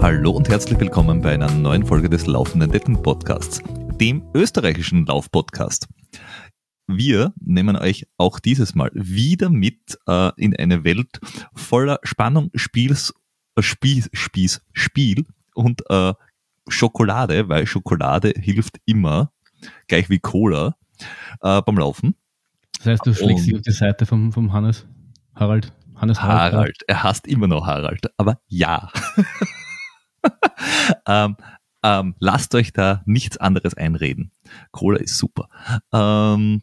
Hallo und herzlich willkommen bei einer neuen Folge des Laufenden Decken Podcasts, dem österreichischen Laufpodcast. Wir nehmen euch auch dieses Mal wieder mit äh, in eine Welt voller Spannung, Spiels, äh, Spieß, Spieß, Spiel und äh, Schokolade, weil Schokolade hilft immer, gleich wie Cola, äh, beim Laufen. Das heißt, du schlägst dich auf die Seite vom, vom Hannes, Harald. Hannes Harald. Harald. Er hasst immer noch Harald, aber ja. ähm, ähm, lasst euch da nichts anderes einreden. Cola ist super. Ähm,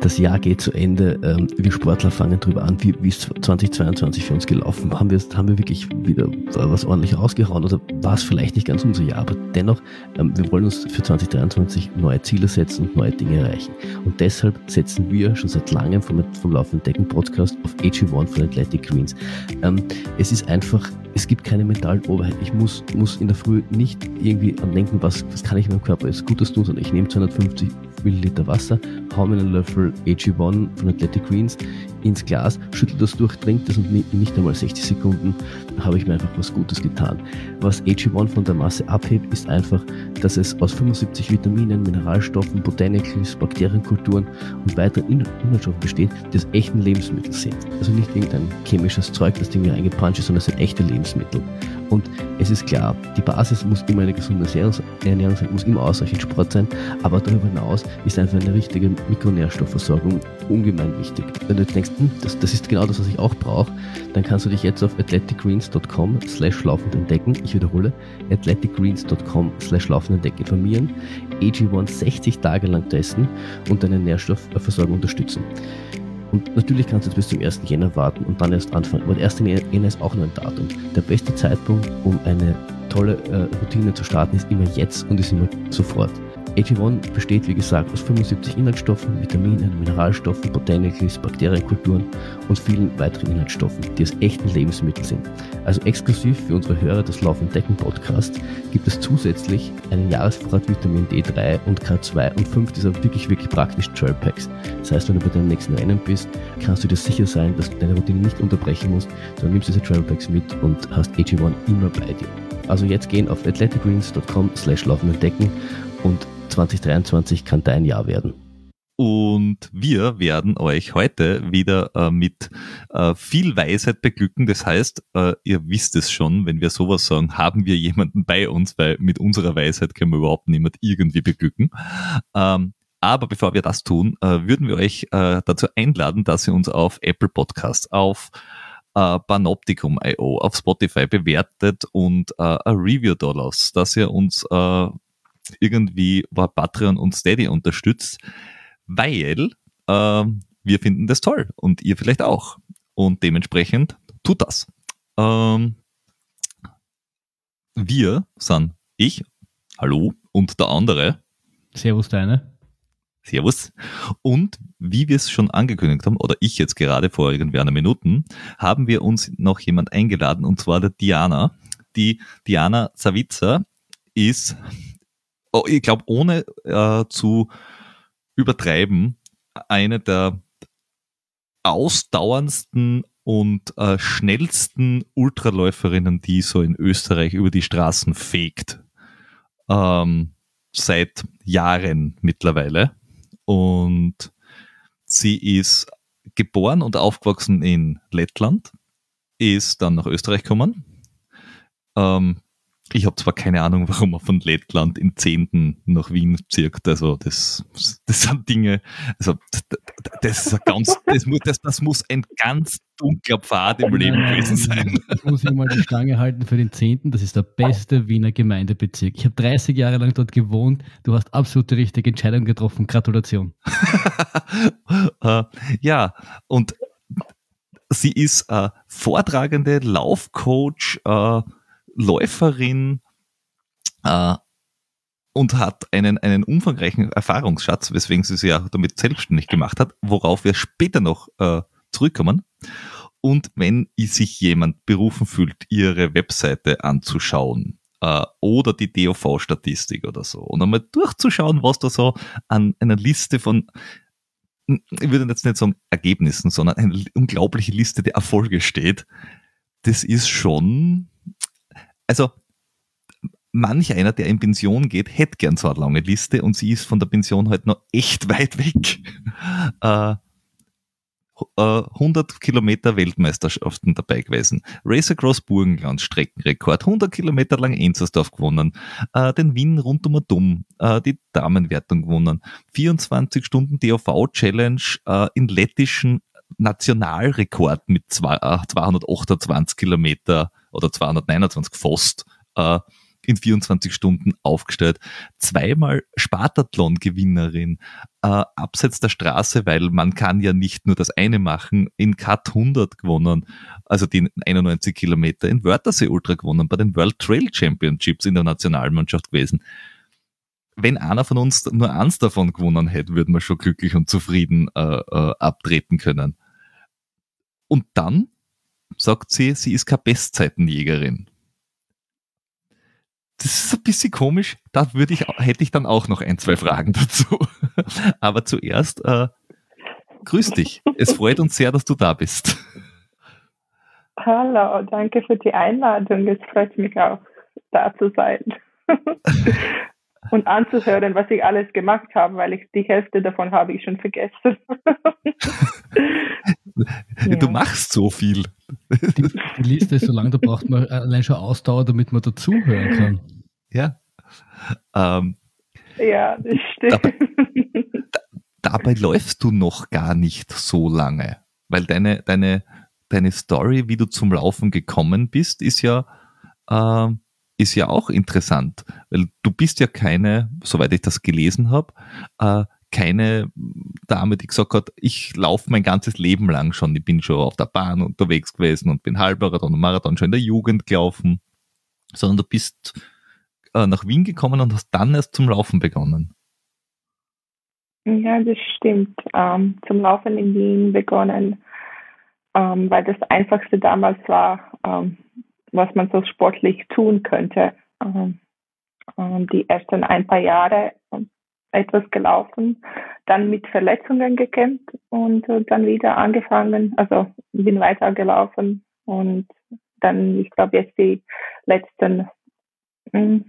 das Jahr geht zu Ende. Ähm, wir Sportler fangen drüber an, wie, wie ist 2022 für uns gelaufen? Haben wir, haben wir wirklich wieder was ordentlich rausgehauen oder war es vielleicht nicht ganz unser Jahr? Aber dennoch, ähm, wir wollen uns für 2023 neue Ziele setzen und neue Dinge erreichen. Und deshalb setzen wir schon seit langem vom, vom Laufenden Decken Podcast auf AG1 von Athletic Greens. Ähm, es ist einfach, es gibt keine mentalen Oberheit. Ich muss, muss in der Früh nicht irgendwie an denken, was, was kann ich meinem Körper jetzt Gutes tun, sondern ich nehme 250 Milliliter Wasser, hau mir einen Löffel AG1 von Athletic Greens ins Glas, schüttel das durch, trink das und nicht einmal 60 Sekunden habe ich mir einfach was Gutes getan. Was AG1 von der Masse abhebt, ist einfach, dass es aus 75 Vitaminen, Mineralstoffen, Botanicals, Bakterienkulturen und weiteren Inhaltsstoffen besteht, die aus echten Lebensmitteln sind. Also nicht irgendein chemisches Zeug, das Ding mir eingepanscht ist, sondern es sind echte Lebensmittel. Und es ist klar, die Basis muss immer eine gesunde Ernährung sein, muss immer ausreichend Sport sein, aber darüber hinaus ist einfach eine richtige Mikronährstoffversorgung ungemein wichtig. Wenn du jetzt denkst, hm, das, das ist genau das, was ich auch brauche, dann kannst du dich jetzt auf athleticgreens.com slash laufend entdecken, ich wiederhole, athleticgreens.com slash laufend entdecken informieren, AG1 60 Tage lang testen und deine Nährstoffversorgung unterstützen. Und natürlich kannst du jetzt bis zum 1. Jänner warten und dann erst anfangen. Aber der 1. Jänner ist auch nur ein Datum. Der beste Zeitpunkt, um eine tolle äh, Routine zu starten, ist immer jetzt und ist immer sofort. AG1 besteht, wie gesagt, aus 75 Inhaltsstoffen, Vitaminen, Mineralstoffen, Botanicals, Bakterienkulturen und vielen weiteren Inhaltsstoffen, die aus echten Lebensmitteln sind. Also exklusiv für unsere Hörer des Laufenden Decken Podcasts gibt es zusätzlich einen Jahresvorrat Vitamin D3 und K2 und fünf dieser wirklich, wirklich praktischen Trail Packs. Das heißt, wenn du bei deinem nächsten Rennen bist, kannst du dir sicher sein, dass du deine Routine nicht unterbrechen musst, sondern nimmst diese Trail Packs mit und hast AG1 immer bei dir. Also jetzt gehen auf athleticgreens.com slash laufen entdecken und 2023 kann dein Jahr werden. Und wir werden euch heute wieder äh, mit äh, viel Weisheit beglücken. Das heißt, äh, ihr wisst es schon, wenn wir sowas sagen, haben wir jemanden bei uns, weil mit unserer Weisheit können wir überhaupt niemand irgendwie beglücken. Ähm, aber bevor wir das tun, äh, würden wir euch äh, dazu einladen, dass ihr uns auf Apple Podcasts, auf äh, Panoptikum.io, auf Spotify bewertet und äh, ein Review da lasst, dass ihr uns äh, irgendwie bei Patreon und Steady unterstützt, weil äh, wir finden das toll und ihr vielleicht auch. Und dementsprechend tut das. Ähm, wir sind ich, hallo, und der andere. Servus, deine. Servus. Und wie wir es schon angekündigt haben, oder ich jetzt gerade vor irgendwie einer Minuten, haben wir uns noch jemand eingeladen, und zwar der Diana. Die Diana Savitzer ist ich glaube, ohne äh, zu übertreiben, eine der ausdauerndsten und äh, schnellsten Ultraläuferinnen, die so in Österreich über die Straßen fegt. Ähm, seit Jahren mittlerweile. Und sie ist geboren und aufgewachsen in Lettland, ist dann nach Österreich gekommen, ähm, ich habe zwar keine Ahnung, warum man von Lettland in Zehnten nach Wien zirkt. Also das, das sind Dinge, also das ist ein ganz, das muss, das, das muss ein ganz dunkler Pfad im Leben gewesen sein. Ich muss mir mal die Stange halten für den Zehnten. Das ist der beste Wiener Gemeindebezirk. Ich habe 30 Jahre lang dort gewohnt. Du hast absolut die richtige Entscheidung getroffen. Gratulation. uh, ja, und sie ist äh, vortragende Laufcoach, äh, Läuferin äh, und hat einen, einen umfangreichen Erfahrungsschatz, weswegen sie sich ja damit selbstständig gemacht hat, worauf wir später noch äh, zurückkommen. Und wenn sich jemand berufen fühlt, ihre Webseite anzuschauen äh, oder die DOV-Statistik oder so und einmal durchzuschauen, was da so an einer Liste von ich würde jetzt nicht sagen Ergebnissen, sondern eine unglaubliche Liste der Erfolge steht, das ist schon, also manch einer, der in Pension geht, hätte gern so eine lange Liste und sie ist von der Pension halt noch echt weit weg. Äh, 100 äh, Kilometer Weltmeisterschaften dabei gewesen. Race Across Burgenland Streckenrekord, 100 Kilometer lang Enzersdorf gewonnen, äh, den Wien rund um Dumm, äh, die Damenwertung gewonnen, 24 Stunden DOV Challenge äh, in lettischen Nationalrekord mit zwei, 228 äh, Kilometer oder 229 Pfost äh, in 24 Stunden aufgestellt. Zweimal Spartathlon-Gewinnerin, äh, abseits der Straße, weil man kann ja nicht nur das eine machen, in Cut 100 gewonnen, also die 91 Kilometer, in Wörthersee Ultra gewonnen, bei den World Trail Championships in der Nationalmannschaft gewesen. Wenn einer von uns nur eins davon gewonnen hätte, würden wir schon glücklich und zufrieden äh, äh, abtreten können. Und dann sagt sie, sie ist keine Bestzeitenjägerin das ist ein bisschen komisch. Da würde ich, hätte ich dann auch noch ein, zwei Fragen dazu. Aber zuerst, äh, grüß dich. Es freut uns sehr, dass du da bist. Hallo, danke für die Einladung. Es freut mich auch, da zu sein. Und anzuhören, was ich alles gemacht habe, weil ich die Hälfte davon habe ich schon vergessen. du ja. machst so viel. Die, die Liste ist so lang, da braucht man allein schon Ausdauer, damit man dazuhören kann. Ja. Ähm, ja, das stimmt. Dabei, da, dabei läufst du noch gar nicht so lange, weil deine, deine, deine Story, wie du zum Laufen gekommen bist, ist ja, äh, ist ja auch interessant, weil du bist ja keine, soweit ich das gelesen habe, äh, keine Dame, die gesagt hat, ich laufe mein ganzes Leben lang schon, ich bin schon auf der Bahn unterwegs gewesen und bin Halbmarathon und Marathon schon in der Jugend gelaufen, sondern du bist äh, nach Wien gekommen und hast dann erst zum Laufen begonnen. Ja, das stimmt. Ähm, zum Laufen in Wien begonnen, ähm, weil das Einfachste damals war, ähm, was man so sportlich tun könnte. Ähm, ähm, die ersten ein paar Jahre etwas gelaufen, dann mit Verletzungen gekämpft und äh, dann wieder angefangen, also bin weitergelaufen und dann, ich glaube, jetzt die letzten mh, hm,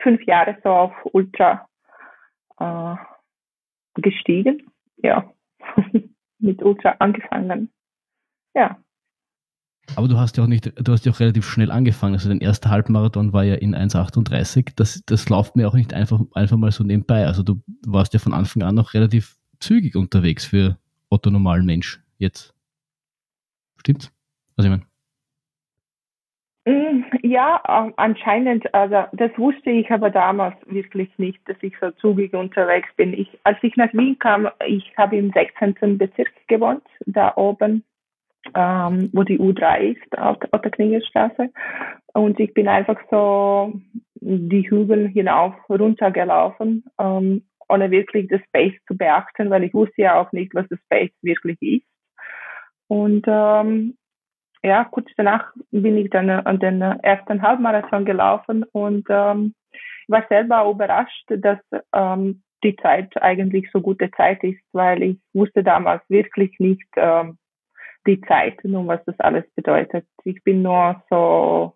fünf Jahre so auf Ultra äh, gestiegen, ja, mit Ultra angefangen, ja. Aber du hast ja auch nicht, du hast ja auch relativ schnell angefangen. Also dein erster Halbmarathon war ja in 1,38. Das, das läuft mir auch nicht einfach, einfach mal so nebenbei. Also du warst ja von Anfang an noch relativ zügig unterwegs für Otto normalen Mensch jetzt. Stimmt's? Was ich meine? Mm, ja, anscheinend, also das wusste ich aber damals wirklich nicht, dass ich so zugig unterwegs bin. Ich, als ich nach Wien kam, ich habe im 16. Bezirk gewohnt, da oben ähm, wo die U3 ist, auf, der Klingelstraße. Und ich bin einfach so die Hügel hinauf, runter gelaufen, ähm, ohne wirklich das Space zu beachten, weil ich wusste ja auch nicht, was das Space wirklich ist. Und ähm, ja, kurz danach bin ich dann an den ersten Halbmarathon gelaufen und ähm, war selber überrascht, dass ähm, die Zeit eigentlich so gute Zeit ist, weil ich wusste damals wirklich nicht, ähm, die Zeit und was das alles bedeutet. Ich bin nur so,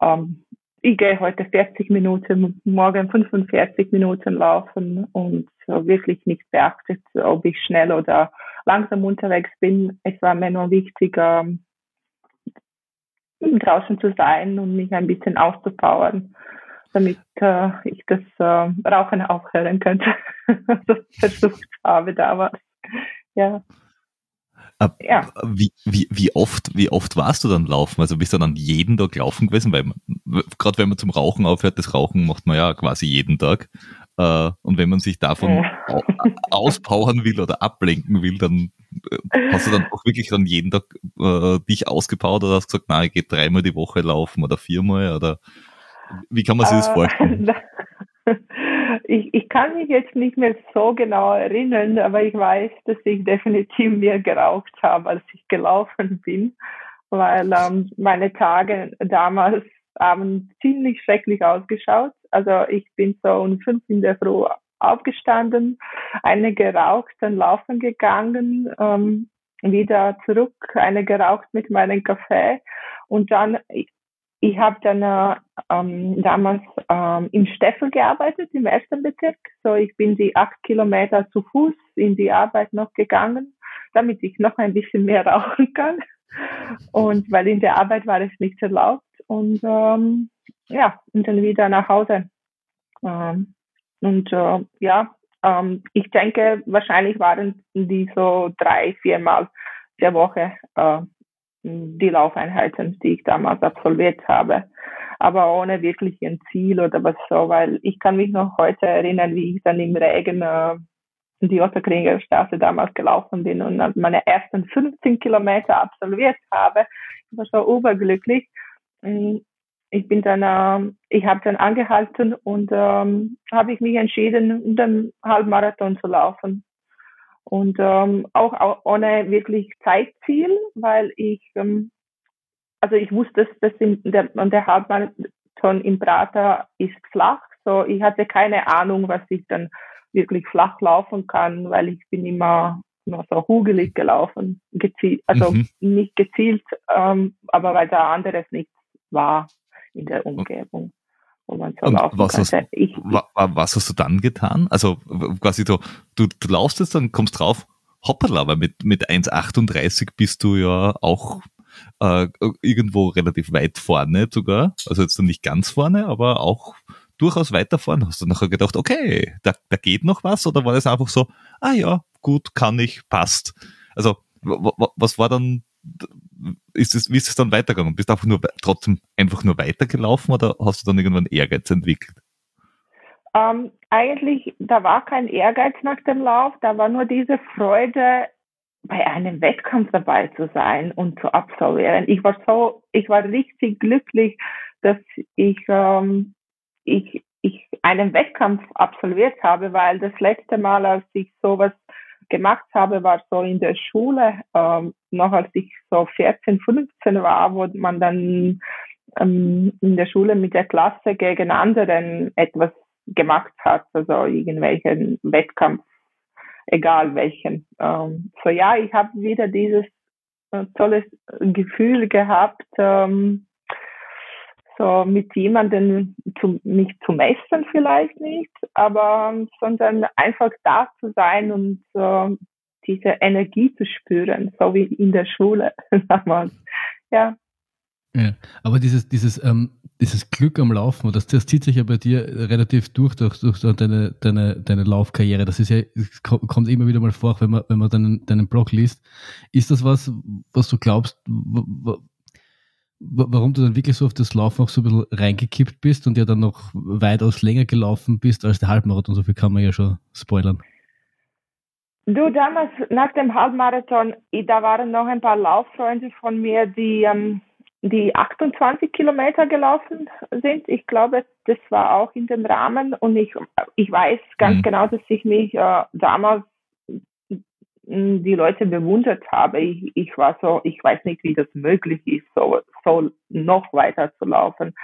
ähm, ich gehe heute 40 Minuten, morgen 45 Minuten laufen und wirklich nicht beachtet, ob ich schnell oder langsam unterwegs bin. Es war mir nur wichtig, ähm, draußen zu sein und mich ein bisschen auszupowern, damit äh, ich das äh, Rauchen aufhören könnte. das versucht habe damals. Ja. Ja. Wie, wie, wie, oft, wie oft warst du dann laufen? Also bist du dann jeden Tag laufen gewesen? Weil gerade wenn man zum Rauchen aufhört, das Rauchen macht man ja quasi jeden Tag. Äh, und wenn man sich davon ja. auspowern will oder ablenken will, dann äh, hast du dann auch wirklich dann jeden Tag äh, dich ausgepowert oder hast gesagt, nein, ich gehe dreimal die Woche laufen oder viermal oder wie kann man sich das äh, vorstellen? ich, ich kann mich jetzt nicht mehr so genau erinnern, aber ich weiß, dass ich definitiv mehr geraucht habe, als ich gelaufen bin, weil ähm, meine Tage damals haben ziemlich schrecklich ausgeschaut. Also ich bin so um fünf in der Früh aufgestanden, eine geraucht, dann laufen gegangen, ähm, wieder zurück, eine geraucht mit meinem Kaffee und dann ich habe dann äh, ähm, damals ähm, in Steffel gearbeitet, im ersten Bezirk. So, ich bin die acht Kilometer zu Fuß in die Arbeit noch gegangen, damit ich noch ein bisschen mehr rauchen kann. Und weil in der Arbeit war es nicht erlaubt. Und ähm, ja, und dann wieder nach Hause. Ähm, und äh, ja, ähm, ich denke, wahrscheinlich waren die so drei, viermal der Woche äh, die Laufeinheiten, die ich damals absolviert habe, aber ohne wirklich ein Ziel oder was so, weil ich kann mich noch heute erinnern, wie ich dann im Regen äh, die Otterkringer Straße damals gelaufen bin und meine ersten 15 Kilometer absolviert habe. Ich war so überglücklich. Mm, ich bin dann, äh, ich habe dann angehalten und ähm, habe ich mich entschieden, den Halbmarathon zu laufen und ähm, auch, auch ohne wirklich Zeitziel, weil ich, ähm, also ich wusste, dass in der, der Halbmarathon im Prater ist flach, so ich hatte keine Ahnung, was ich dann wirklich flach laufen kann, weil ich bin immer nur so hugelig gelaufen, gezielt, also mhm. nicht gezielt, ähm, aber weil da anderes nichts war in der Umgebung wo man so laufen was Hast, ich, wa, was hast du dann getan? Also quasi so, du, du laufst jetzt, dann kommst drauf, hoppala, aber mit, mit 1,38 bist du ja auch äh, irgendwo relativ weit vorne sogar. Also jetzt nicht ganz vorne, aber auch durchaus weiter vorne. Hast du nachher gedacht, okay, da, da geht noch was? Oder war das einfach so, ah ja, gut, kann ich, passt. Also was war dann ist es, wie ist es dann weitergegangen? Bist du einfach nur trotzdem einfach nur weitergelaufen oder hast du dann irgendwann Ehrgeiz entwickelt? Ähm, eigentlich, da war kein Ehrgeiz nach dem Lauf, da war nur diese Freude, bei einem Wettkampf dabei zu sein und zu absolvieren. Ich war so, ich war richtig glücklich, dass ich, ähm, ich, ich einen Wettkampf absolviert habe, weil das letzte Mal, als ich sowas gemacht habe, war so in der Schule, ähm, noch als ich so 14, 15 war, wo man dann ähm, in der Schule mit der Klasse gegen anderen etwas gemacht hat, also irgendwelchen Wettkampf, egal welchen. Ähm, so ja, ich habe wieder dieses äh, tolles Gefühl gehabt, ähm, so mit jemandem zu, mich zu messen vielleicht nicht, aber sondern einfach da zu sein und so diese Energie zu spüren, so wie in der Schule damals. Ja. Ja, aber dieses, dieses, ähm, dieses Glück am Laufen, das, das zieht sich ja bei dir relativ durch, durch, durch deine, deine, deine Laufkarriere. Das ist ja, kommt immer wieder mal vor, wenn man, wenn man deinen, deinen Blog liest. Ist das was, was du glaubst, warum du dann wirklich so auf das Laufen auch so ein bisschen reingekippt bist und ja dann noch weitaus länger gelaufen bist als der Halbmarathon. So viel kann man ja schon spoilern. Du, damals nach dem Halbmarathon, da waren noch ein paar Lauffreunde von mir, die, ähm, die 28 Kilometer gelaufen sind. Ich glaube, das war auch in dem Rahmen und ich, ich weiß ganz mhm. genau, dass ich mich äh, damals die Leute bewundert habe. Ich, ich war so, ich weiß nicht, wie das möglich ist, so, so noch weiter zu laufen.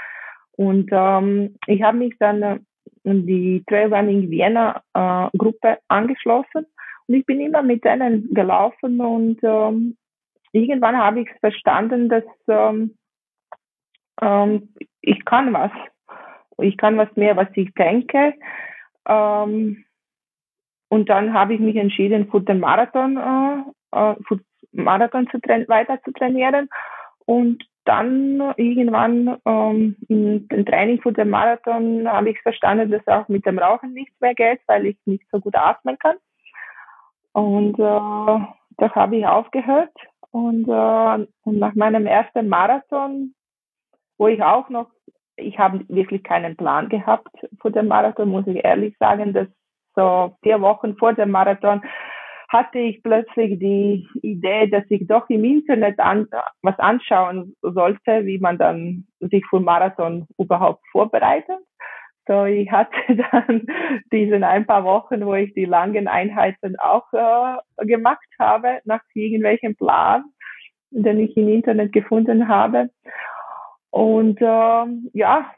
Und ähm, ich habe mich dann äh, in die Trailrunning Vienna äh, Gruppe angeschlossen und ich bin immer mit denen gelaufen und ähm, irgendwann habe ich verstanden, dass ähm, ähm, ich kann was. Ich kann was mehr, was ich denke. Ähm, und dann habe ich mich entschieden, für den Marathon, äh, äh für Marathon zu weiter zu trainieren. Und dann irgendwann ähm, dem Training für den Marathon habe ich verstanden, dass auch mit dem Rauchen nichts mehr geht, weil ich nicht so gut atmen kann. Und äh, da habe ich aufgehört. Und, äh, und nach meinem ersten Marathon, wo ich auch noch, ich habe wirklich keinen Plan gehabt für den Marathon, muss ich ehrlich sagen, dass so vier Wochen vor dem Marathon hatte ich plötzlich die Idee, dass ich doch im Internet an, was anschauen sollte, wie man dann sich für Marathon überhaupt vorbereitet. So, ich hatte dann diesen ein paar Wochen, wo ich die langen Einheiten auch äh, gemacht habe, nach irgendwelchem Plan, den ich im Internet gefunden habe. Und äh, ja,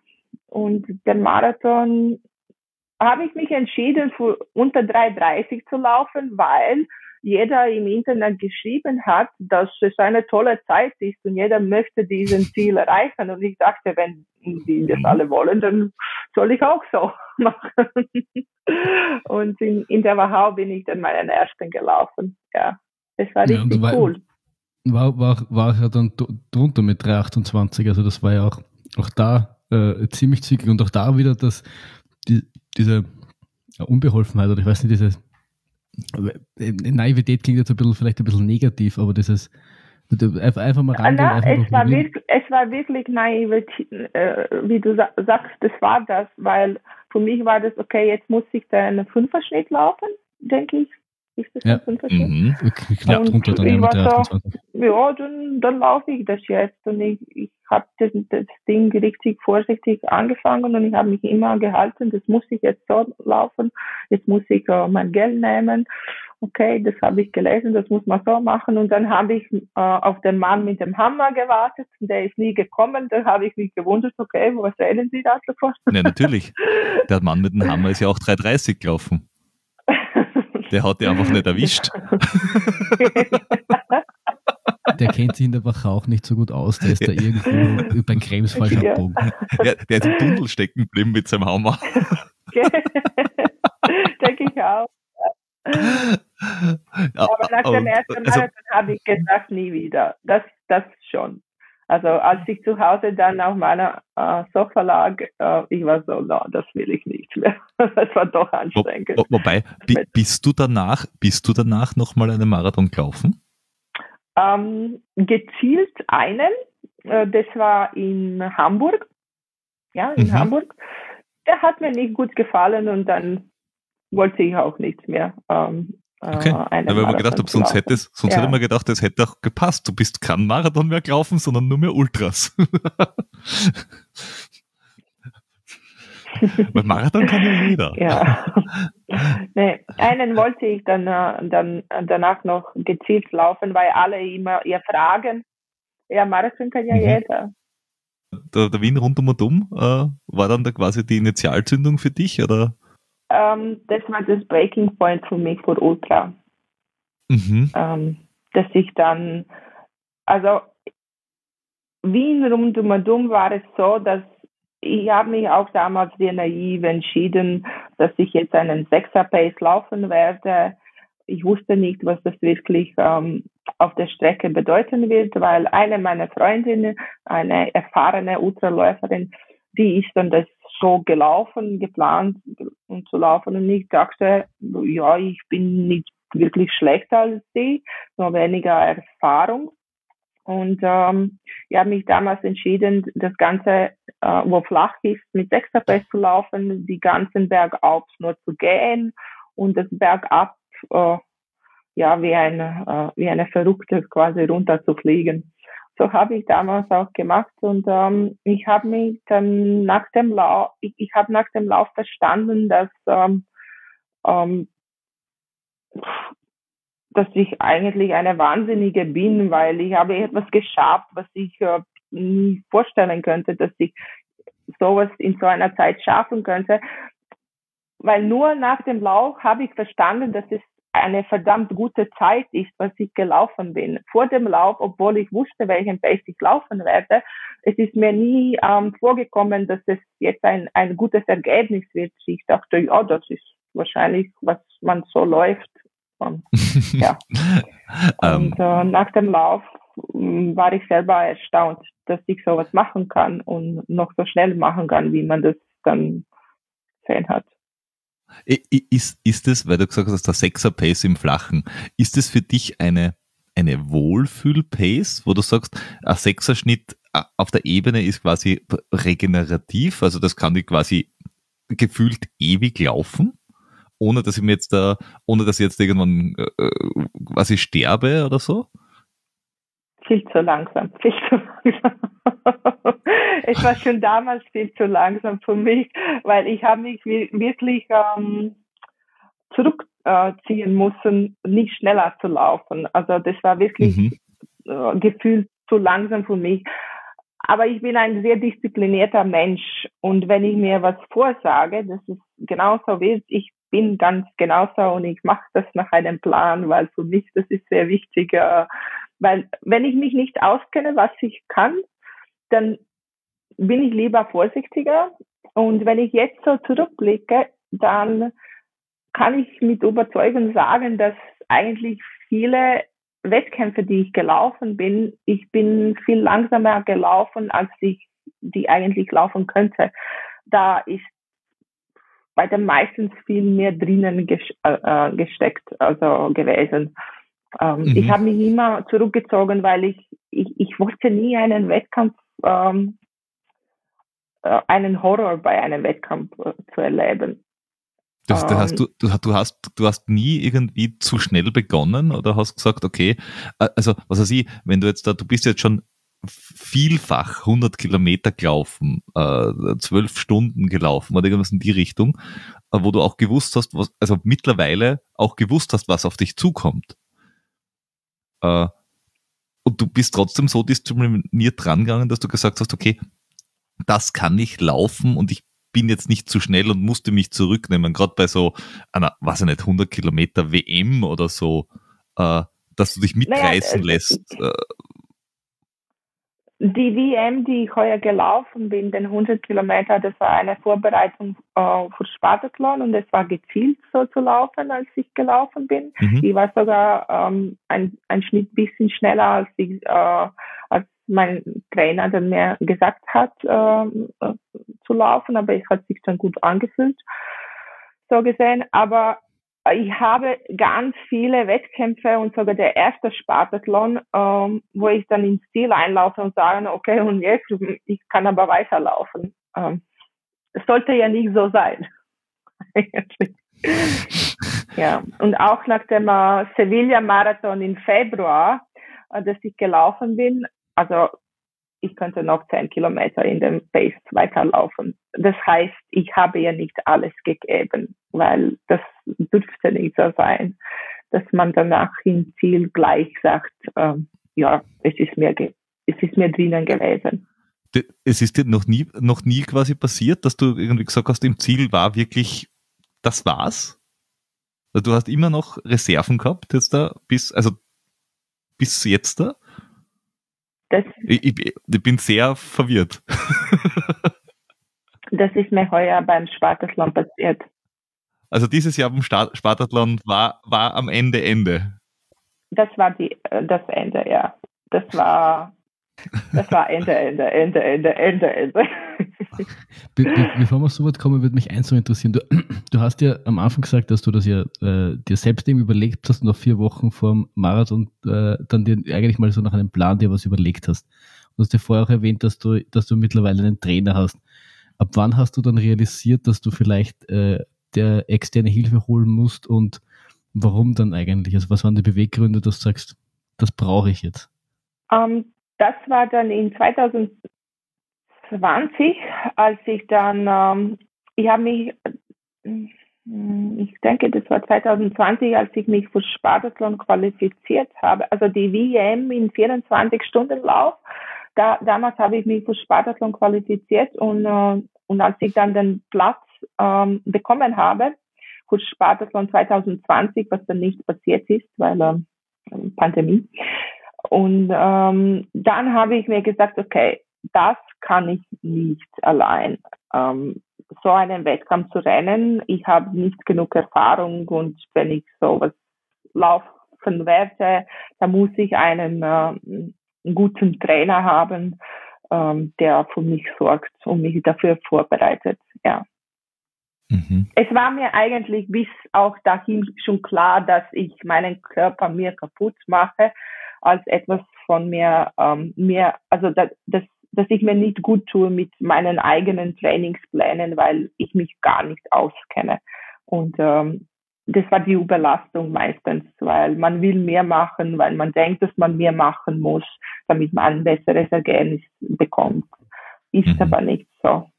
und der Marathon habe ich mich entschieden, für unter 3,30 zu laufen, weil jeder im Internet geschrieben hat, dass es eine tolle Zeit ist und jeder möchte diesen Ziel erreichen. Und ich dachte, wenn die das mhm. alle wollen, dann soll ich auch so machen. und in, in der Wachau bin ich dann meinen ersten gelaufen. Ja, es war richtig ja, war, cool. War, war, war ja dann drunter mit 3,28, also das war ja auch, auch da äh, ziemlich zügig und auch da wieder das, die, diese Unbeholfenheit oder ich weiß nicht, diese äh, Naivität klingt jetzt ein bisschen, vielleicht ein bisschen negativ, aber dieses einfach mal. Na, einfach es, war wirklich, es war wirklich Naivität, äh, wie du sagst, das war das, weil für mich war das, okay, jetzt muss ich da einen Fünferschnitt laufen, denke ich. Ist das ja. ein Fünferschnitt? Mhm. Knapp drunter dann ja mit der 28. So, ja, dann, dann laufe ich das jetzt und ich, ich habe das, das Ding richtig vorsichtig angefangen und ich habe mich immer gehalten, das muss ich jetzt so laufen, jetzt muss ich uh, mein Geld nehmen. Okay, das habe ich gelesen, das muss man so machen. Und dann habe ich uh, auf den Mann mit dem Hammer gewartet, der ist nie gekommen. Da habe ich mich gewundert, okay, was reden Sie da davon? Ja, natürlich. Der Mann mit dem Hammer ist ja auch 3,30 gelaufen. Der hat die einfach nicht erwischt. der kennt sich in der Wachau auch nicht so gut aus. Der ist da irgendwo bei Krems falsch ja. abgebogen. Der, der ist im Tunnel stecken geblieben mit seinem Hammer. Denke ich auch. Aber nach dem ersten Mal also, habe ich gedacht, nie wieder. Das, das schon. Also als ich zu Hause dann auf meiner äh, Sofa lag, äh, ich war so, no, das will ich nicht mehr. das war doch anstrengend. Wo, wobei, bist du danach, bist du danach nochmal einen Marathon gelaufen? ähm, gezielt einen. Äh, das war in Hamburg. Ja, in mhm. Hamburg. Der hat mir nicht gut gefallen und dann wollte ich auch nichts mehr. Ähm, äh, okay. Äh, da habe ich mir gedacht, ob sonst hätte es, sonst ja. hätte man gedacht, es hätte auch gepasst. Du bist kein Marathon mehr gelaufen, sondern nur mehr Ultras. Weil Marathon kann ja jeder. Ja. nee, einen wollte ich dann, äh, dann danach noch gezielt laufen, weil alle immer ihr fragen. Ja, Marathon kann ja mhm. jeder. Der, der Wien rundum und um äh, war dann da quasi die Initialzündung für dich, oder? Ähm, das war das Breaking Point für mich für Ultra. Mhm. Ähm, dass ich dann, also Wien rundum und um war es so, dass ich habe mich auch damals sehr naiv entschieden, dass ich jetzt einen Sechser-Pace laufen werde. Ich wusste nicht, was das wirklich ähm, auf der Strecke bedeuten wird, weil eine meiner Freundinnen, eine erfahrene Ultraläuferin, die ist dann das so gelaufen, geplant um zu laufen und ich dachte, ja, ich bin nicht wirklich schlechter als sie, nur weniger Erfahrung. Und ähm, ich habe mich damals entschieden, das Ganze, äh, wo flach ist, mit Sechserpace zu laufen, die ganzen Bergauf nur zu gehen und das Bergab äh, ja wie eine äh, wie eine Verrückte quasi runter zu fliegen. So habe ich damals auch gemacht und ähm, ich habe mich dann nach dem Lauf, ich, ich habe nach dem Lauf verstanden, dass ähm, ähm, dass ich eigentlich eine Wahnsinnige bin, weil ich habe etwas geschafft, was ich äh, nie vorstellen könnte, dass ich sowas in so einer Zeit schaffen könnte. Weil nur nach dem Lauf habe ich verstanden, dass es eine verdammt gute Zeit ist, was ich gelaufen bin. Vor dem Lauf, obwohl ich wusste, welchen Pace ich laufen werde, es ist mir nie ähm, vorgekommen, dass es jetzt ein, ein gutes Ergebnis wird. Ich dachte, ja, das ist wahrscheinlich, was man so läuft, und, ja. Ähm. und äh, nach dem Lauf mm, war ich selber erstaunt, dass ich sowas machen kann und noch so schnell machen kann, wie man das dann gesehen hat. Ist, ist es, weil du gesagt hast, der Sechser-Pace im Flachen, ist es für dich eine, eine Wohlfühl-Pace, wo du sagst, ein Sechserschnitt äh, auf der Ebene ist quasi regenerativ, also das kann die quasi gefühlt ewig laufen? ohne dass ich mir jetzt da, ohne dass ich jetzt irgendwann äh, äh, quasi sterbe oder so? Viel zu langsam, viel zu langsam. es war schon damals viel zu langsam für mich, weil ich habe mich wirklich ähm, zurückziehen müssen, nicht schneller zu laufen. Also das war wirklich mhm. äh, gefühlt zu langsam für mich. aber ich bin ein sehr disziplinierter Mensch und wenn ich mir was vorsage, das ist genauso wie ich bin ganz genauso und ich mache das nach einem Plan, weil für mich das ist sehr wichtig, äh, weil wenn ich mich nicht auskenne, was ich kann, dann bin ich lieber vorsichtiger und wenn ich jetzt so zurückblicke, dann kann ich mit Überzeugung sagen, dass eigentlich viele Wettkämpfe, die ich gelaufen bin, ich bin viel langsamer gelaufen, als ich die eigentlich laufen könnte. Da ist bei den meisten viel mehr drinnen äh, äh, gesteckt, also gewesen. Ähm, mhm. Ich habe mich immer zurückgezogen, weil ich, ich, ich wollte nie einen Wettkampf, ähm, äh, einen Horror bei einem Wettkampf äh, zu erleben. Das, das heißt, ähm. du, du, hast, du hast nie irgendwie zu schnell begonnen oder hast gesagt, okay, äh, also was weiß ich, wenn du jetzt da, du bist jetzt schon vielfach 100 Kilometer gelaufen, äh, 12 Stunden gelaufen oder irgendwas in die Richtung, äh, wo du auch gewusst hast, was, also mittlerweile auch gewusst hast, was auf dich zukommt. Äh, und du bist trotzdem so diszipliniert drangegangen, dass du gesagt hast, okay, das kann ich laufen und ich bin jetzt nicht zu schnell und musste mich zurücknehmen. Gerade bei so einer, was ich nicht, 100 Kilometer WM oder so, äh, dass du dich mitreißen naja, lässt. Äh, die WM, die ich heuer gelaufen bin, den 100 Kilometer, das war eine Vorbereitung äh, für Spartathlon und es war gezielt so zu laufen, als ich gelaufen bin. Mhm. Die war sogar ähm, ein, ein Schnitt bisschen schneller, als, ich, äh, als mein Trainer dann mir gesagt hat, ähm, äh, zu laufen, aber es hat sich dann gut angefühlt, so gesehen. Aber ich habe ganz viele Wettkämpfe und sogar der erste Spartathlon, ähm, wo ich dann ins Ziel einlaufe und sage, okay, und jetzt, ich kann aber weiterlaufen. Ähm, es sollte ja nicht so sein. ja, und auch nach dem äh, Sevilla-Marathon im Februar, äh, dass ich gelaufen bin, also ich könnte noch zehn Kilometer in dem Pace weiterlaufen. Das heißt, ich habe ja nicht alles gegeben, weil das dürfte nicht so sein, dass man danach im Ziel gleich sagt, ähm, ja, es ist mir, es ist mir drinnen gewesen. Es ist dir noch nie, noch nie quasi passiert, dass du irgendwie gesagt hast, im Ziel war wirklich, das war's? Also du hast immer noch Reserven gehabt, jetzt da, bis, also bis jetzt da? Ich, ich, ich bin sehr verwirrt. das ist mir heuer beim Spartathlon passiert. Also dieses Jahr beim Spartathlon war, war am Ende Ende. Das war die, äh, das Ende, ja. Das war, das war Ende, Ende, Ende, Ende, Ende, Ende. Be be bevor wir so weit kommen, würde mich eins noch interessieren. Du, du, hast ja am Anfang gesagt, dass du das ja äh, dir selbst eben überlegt hast, noch vier Wochen vor dem Marathon äh, dann dir eigentlich mal so nach einem Plan dir was überlegt hast. Du hast ja vorher auch erwähnt, dass du, dass du mittlerweile einen Trainer hast. Ab wann hast du dann realisiert, dass du vielleicht äh, der externe Hilfe holen musst und warum dann eigentlich? Also was waren die Beweggründe, dass du sagst, das brauche ich jetzt? Um, ähm, das war dann in 2000 20, als ich dann, ähm, ich habe mich, ich denke, das war 2020, als ich mich für Spartathlon qualifiziert habe, also die WM in 24 Stunden Lauf. Da, damals habe ich mich für Spartathlon qualifiziert und, äh, und als ich dann den Platz ähm, bekommen habe für Spartathlon 2020, was dann nicht passiert ist, weil äh, Pandemie. Und ähm, dann habe ich mir gesagt, okay, das kann ich nicht allein. Ähm, so einen Wettkampf zu rennen, ich habe nicht genug Erfahrung und wenn ich sowas laufen werde, da muss ich einen, äh, guten Trainer haben, ähm, der für mich sorgt und mich dafür vorbereitet. Ja. Mhm. Es war mir eigentlich bis auch dahin schon klar, dass ich meinen Körper mir kaputt mache, als etwas von mir, ähm, mir, also das, das dass ich mir nicht gut tue mit meinen eigenen Trainingsplänen, weil ich mich gar nicht auskenne. Und ähm, das war die Überlastung meistens, weil man will mehr machen, weil man denkt, dass man mehr machen muss, damit man ein besseres Ergebnis bekommt. Ist mhm. aber nicht so.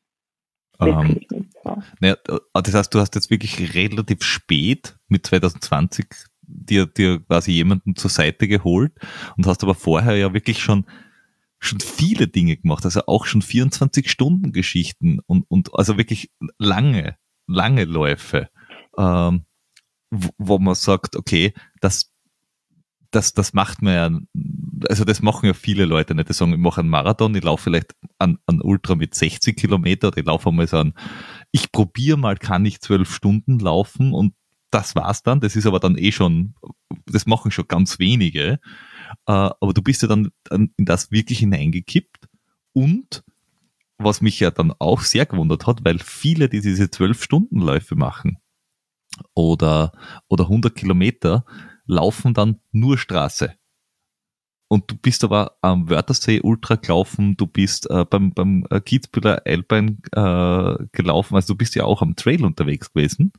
Wirklich ähm, nicht so. Naja, das heißt, du hast jetzt wirklich relativ spät mit 2020 dir, dir quasi jemanden zur Seite geholt und hast aber vorher ja wirklich schon schon viele Dinge gemacht, also auch schon 24 Stunden Geschichten und, und also wirklich lange, lange Läufe, ähm, wo, wo man sagt, okay, das, das, das macht man ja, also das machen ja viele Leute nicht. Die sagen, ich mache einen Marathon, ich laufe vielleicht an, an Ultra mit 60 Kilometer, oder ich laufe einmal so an, ich probiere mal, kann ich zwölf Stunden laufen und das war's dann. Das ist aber dann eh schon, das machen schon ganz wenige. Äh, aber du bist ja dann in das wirklich hineingekippt und was mich ja dann auch sehr gewundert hat, weil viele, die diese zwölf Stunden Läufe machen oder, oder 100 Kilometer, laufen dann nur Straße. Und du bist aber am Wörthersee Ultra gelaufen, du bist äh, beim, beim äh, Kitzbühler Alpine äh, gelaufen, also du bist ja auch am Trail unterwegs gewesen.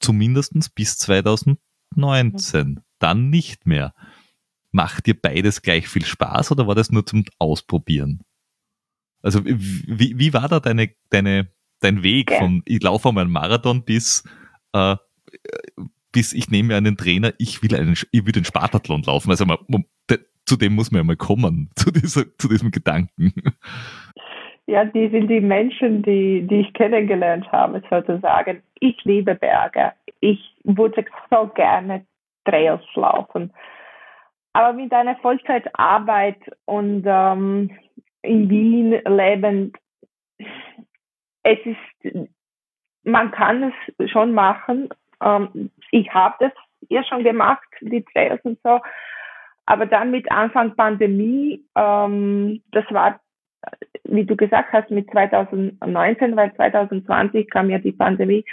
Zumindestens bis 2019. Dann nicht mehr. Macht dir beides gleich viel Spaß oder war das nur zum Ausprobieren? Also wie, wie war da deine, deine, dein Weg von ich laufe einmal einen Marathon bis äh, bis ich nehme einen Trainer, ich will einen, ich will den Spartathlon laufen. Also man, zu dem muss man ja mal kommen, zu, dieser, zu diesem Gedanken. Ja, die sind die Menschen, die, die ich kennengelernt habe, sozusagen. Ich liebe Berge. Ich würde so gerne Trails laufen. Aber mit einer Vollzeitarbeit und ähm, in Wien lebend, es ist, man kann es schon machen. Ähm, ich habe das ja schon gemacht, die Trails und so. Aber dann mit Anfang Pandemie, ähm, das war, wie du gesagt hast, mit 2019, weil 2020 kam ja die Pandemie.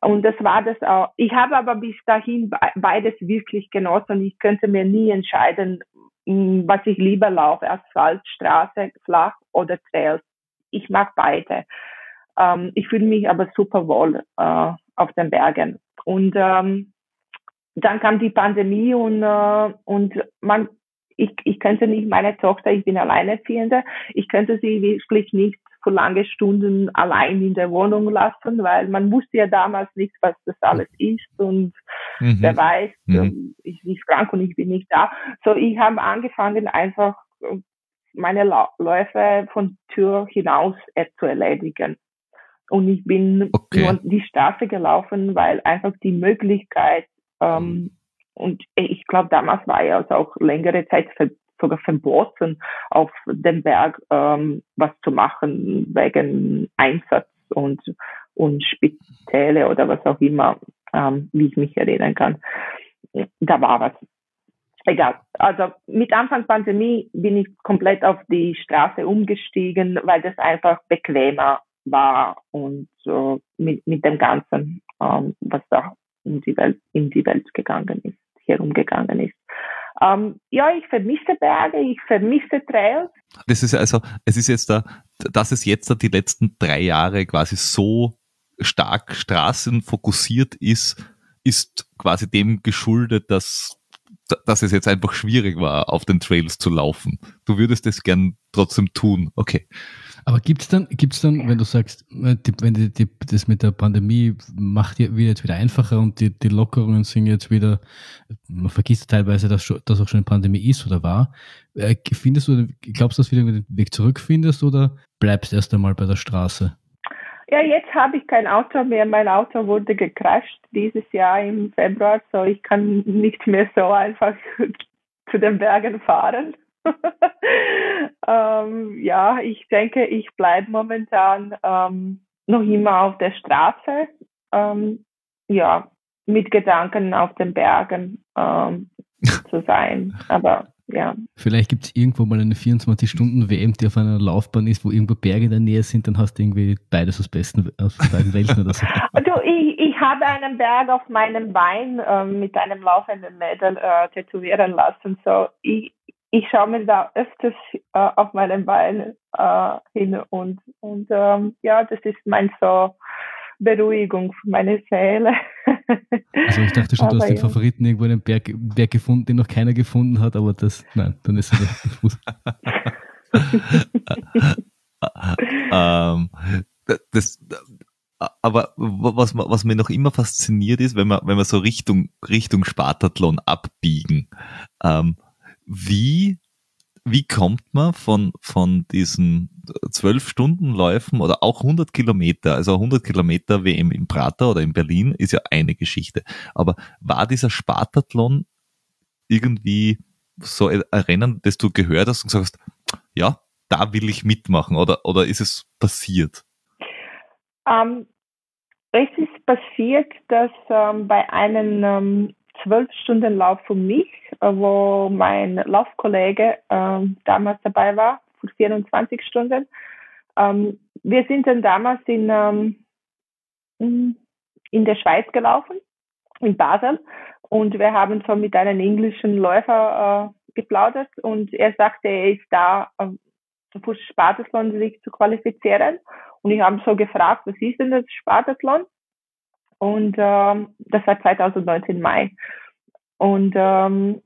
Und das war das auch. Ich habe aber bis dahin beides wirklich genossen. Ich könnte mir nie entscheiden, hm, was ich lieber laufe, Asphalt, Straße, flach oder Trails. Ich mag beide. Ähm, ich fühle mich aber super wohl äh, auf den Bergen. Und ähm, dann kam die Pandemie und, äh, und man, ich, ich könnte nicht meine Tochter, ich bin Alleinerziehende, ich könnte sie wirklich nicht für lange Stunden allein in der Wohnung lassen, weil man wusste ja damals nicht, was das alles ist und mhm. wer weiß, mhm. Ähm, ich bin krank und ich bin nicht da. So, ich habe angefangen einfach meine Läufe von Tür hinaus zu erledigen. Und ich bin okay. nur die Straße gelaufen, weil einfach die Möglichkeit ähm, mhm. Und ich glaube, damals war ja also auch längere Zeit ver sogar verboten, auf dem Berg ähm, was zu machen wegen Einsatz und, und Spitäle oder was auch immer, ähm, wie ich mich erinnern kann. Da war was. Egal. Also mit Anfang Pandemie bin ich komplett auf die Straße umgestiegen, weil das einfach bequemer war und äh, mit, mit dem Ganzen, ähm, was da in die Welt, in die Welt gegangen ist, herumgegangen ist. Ähm, ja, ich vermisse Berge, ich vermisse Trails. Das ist also, es ist jetzt da, dass es jetzt da die letzten drei Jahre quasi so stark straßenfokussiert ist, ist quasi dem geschuldet, dass, dass es jetzt einfach schwierig war, auf den Trails zu laufen. Du würdest es gern trotzdem tun. Okay. Aber gibt es dann, gibt's dann, wenn du sagst, äh, die, wenn die, die, das mit der Pandemie macht wird jetzt wieder einfacher und die, die Lockerungen sind jetzt wieder, man vergisst teilweise, dass, dass auch schon eine Pandemie ist oder war. Äh, findest du, glaubst du, dass du wieder den Weg zurückfindest oder bleibst erst einmal bei der Straße? Ja, jetzt habe ich kein Auto mehr. Mein Auto wurde gecrashed dieses Jahr im Februar, so ich kann nicht mehr so einfach zu den Bergen fahren. ähm, ja, ich denke, ich bleibe momentan ähm, noch immer auf der Straße. Ähm, ja, mit Gedanken auf den Bergen ähm, zu sein. Aber ja. Vielleicht gibt es irgendwo mal eine 24-Stunden-WM, die auf einer Laufbahn ist, wo irgendwo Berge in der Nähe sind, dann hast du irgendwie beides aus, besten, aus beiden Welten oder so. Also ich, ich habe einen Berg auf meinem Bein äh, mit einem laufenden Mädel äh, tätowieren lassen. So ich, ich schaue mir da öfters äh, auf meinen Bein äh, hin und, und ähm, ja, das ist mein so Beruhigung für meine Seele. Also ich dachte schon, du hast den Favoriten irgendwo einen Berg, Berg gefunden, den noch keiner gefunden hat, aber das, nein, dann ist es ähm, das, aber was, was mir noch immer fasziniert ist, wenn wir, wenn wir so Richtung, Richtung Spartathlon abbiegen, ähm, wie, wie kommt man von, von diesen zwölf Stunden Läufen oder auch 100 Kilometer, also 100 Kilometer WM im Prater oder in Berlin ist ja eine Geschichte. Aber war dieser Spartathlon irgendwie so ein Rennen, das du gehört hast und gesagt hast, ja, da will ich mitmachen oder, oder ist es passiert? Ähm, es ist passiert, dass ähm, bei einem ähm, zwölf Stunden Lauf für mich, äh, wo mein Laufkollege äh, damals dabei war, für 24 Stunden. Ähm, wir sind dann damals in, ähm, in der Schweiz gelaufen, in Basel, und wir haben so mit einem englischen Läufer äh, geplaudert und er sagte, er ist da, äh, für Spartathlon sich zu qualifizieren. Und ich habe so gefragt, was ist denn das Spartathlon? Und ähm, das war 2019 Mai. Und, ähm,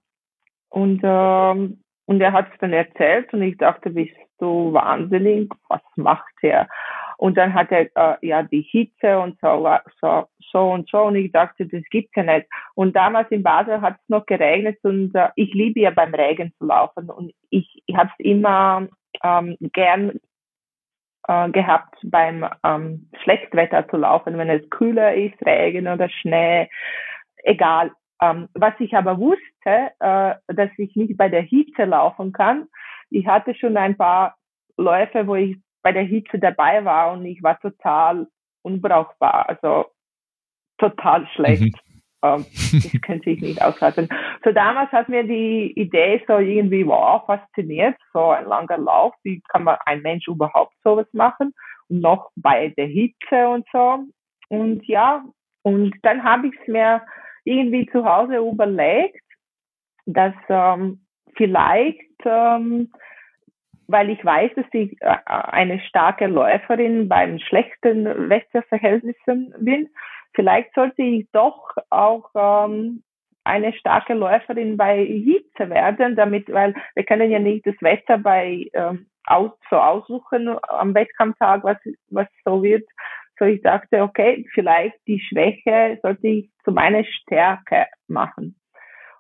und, ähm, und er hat es dann erzählt und ich dachte, bist du wahnsinnig? Was macht er? Und dann hat er äh, ja die Hitze und so, so, so und so. Und ich dachte, das gibt's ja nicht. Und damals in Basel hat es noch geregnet und äh, ich liebe ja beim Regen zu laufen. Und ich, ich habe es immer ähm, gern äh, gehabt, beim ähm, Schlechtwetter zu laufen, wenn es kühler ist, Regen oder Schnee, egal. Ähm, was ich aber wusste, äh, dass ich nicht bei der Hitze laufen kann. Ich hatte schon ein paar Läufe, wo ich bei der Hitze dabei war und ich war total unbrauchbar, also total schlecht. Mhm. Ähm, das könnte ich nicht aushalten. So damals hat mir die Idee so irgendwie, wow, fasziniert, so ein langer Lauf, wie kann man ein Mensch überhaupt sowas machen? Und noch bei der Hitze und so. Und ja, und dann habe ich es mir irgendwie zu Hause überlegt, dass ähm, vielleicht, ähm, weil ich weiß, dass ich äh, eine starke Läuferin beim schlechten Wetterverhältnissen bin, vielleicht sollte ich doch auch ähm, eine starke Läuferin bei Hitze werden, damit, weil wir können ja nicht das Wetter bei ähm, aus, so aussuchen am Wettkampftag, was, was so wird. So ich dachte, okay, vielleicht die Schwäche sollte ich zu meiner Stärke machen.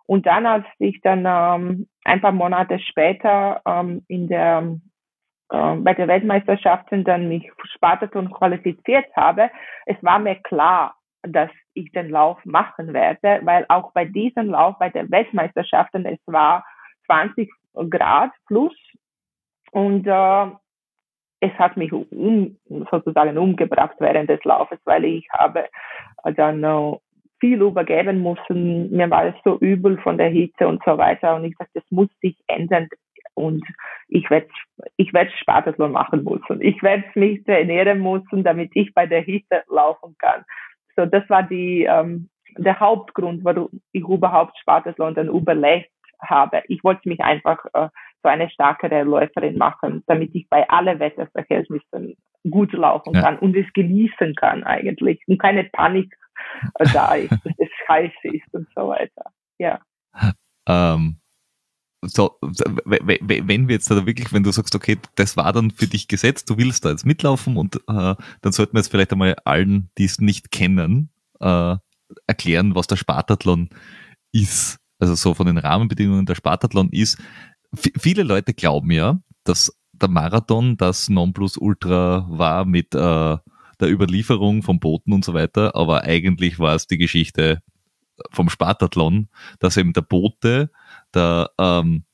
Und dann, als ich dann ähm, ein paar Monate später ähm, in der äh, bei der Weltmeisterschaften dann mich Spartathlon qualifiziert habe, es war mir klar, dass ich den Lauf machen werde, weil auch bei diesem Lauf, bei der Weltmeisterschaften, es war 20 Grad plus und äh, es hat mich um, sozusagen umgebracht während des Laufes, weil ich habe dann äh, viel übergeben müssen. Mir war es so übel von der Hitze und so weiter und ich sagte, das muss sich ändern und ich werde ich werde Spartathlon machen müssen. Ich werde mich trainieren müssen, damit ich bei der Hitze laufen kann. So, das war die, ähm, der Hauptgrund, warum ich überhaupt Spartathlon dann überlegt habe. Ich wollte mich einfach äh, so eine stärkere Läuferin machen, damit ich bei allen Wetterverhältnissen gut laufen ja. kann und es genießen kann eigentlich und keine Panik äh, da ist, dass es heiß ist und so weiter. Ja. Ähm, so, wenn wir jetzt da wirklich, wenn du sagst, okay, das war dann für dich gesetzt, du willst da jetzt mitlaufen und äh, dann sollten wir jetzt vielleicht einmal allen, die es nicht kennen, äh, erklären, was der Spartathlon ist. Also so von den Rahmenbedingungen der Spartathlon ist. V viele Leute glauben ja, dass der Marathon das Nonplusultra war mit äh, der Überlieferung von Booten und so weiter, aber eigentlich war es die Geschichte vom Spartathlon, dass eben der Bote der, ähm,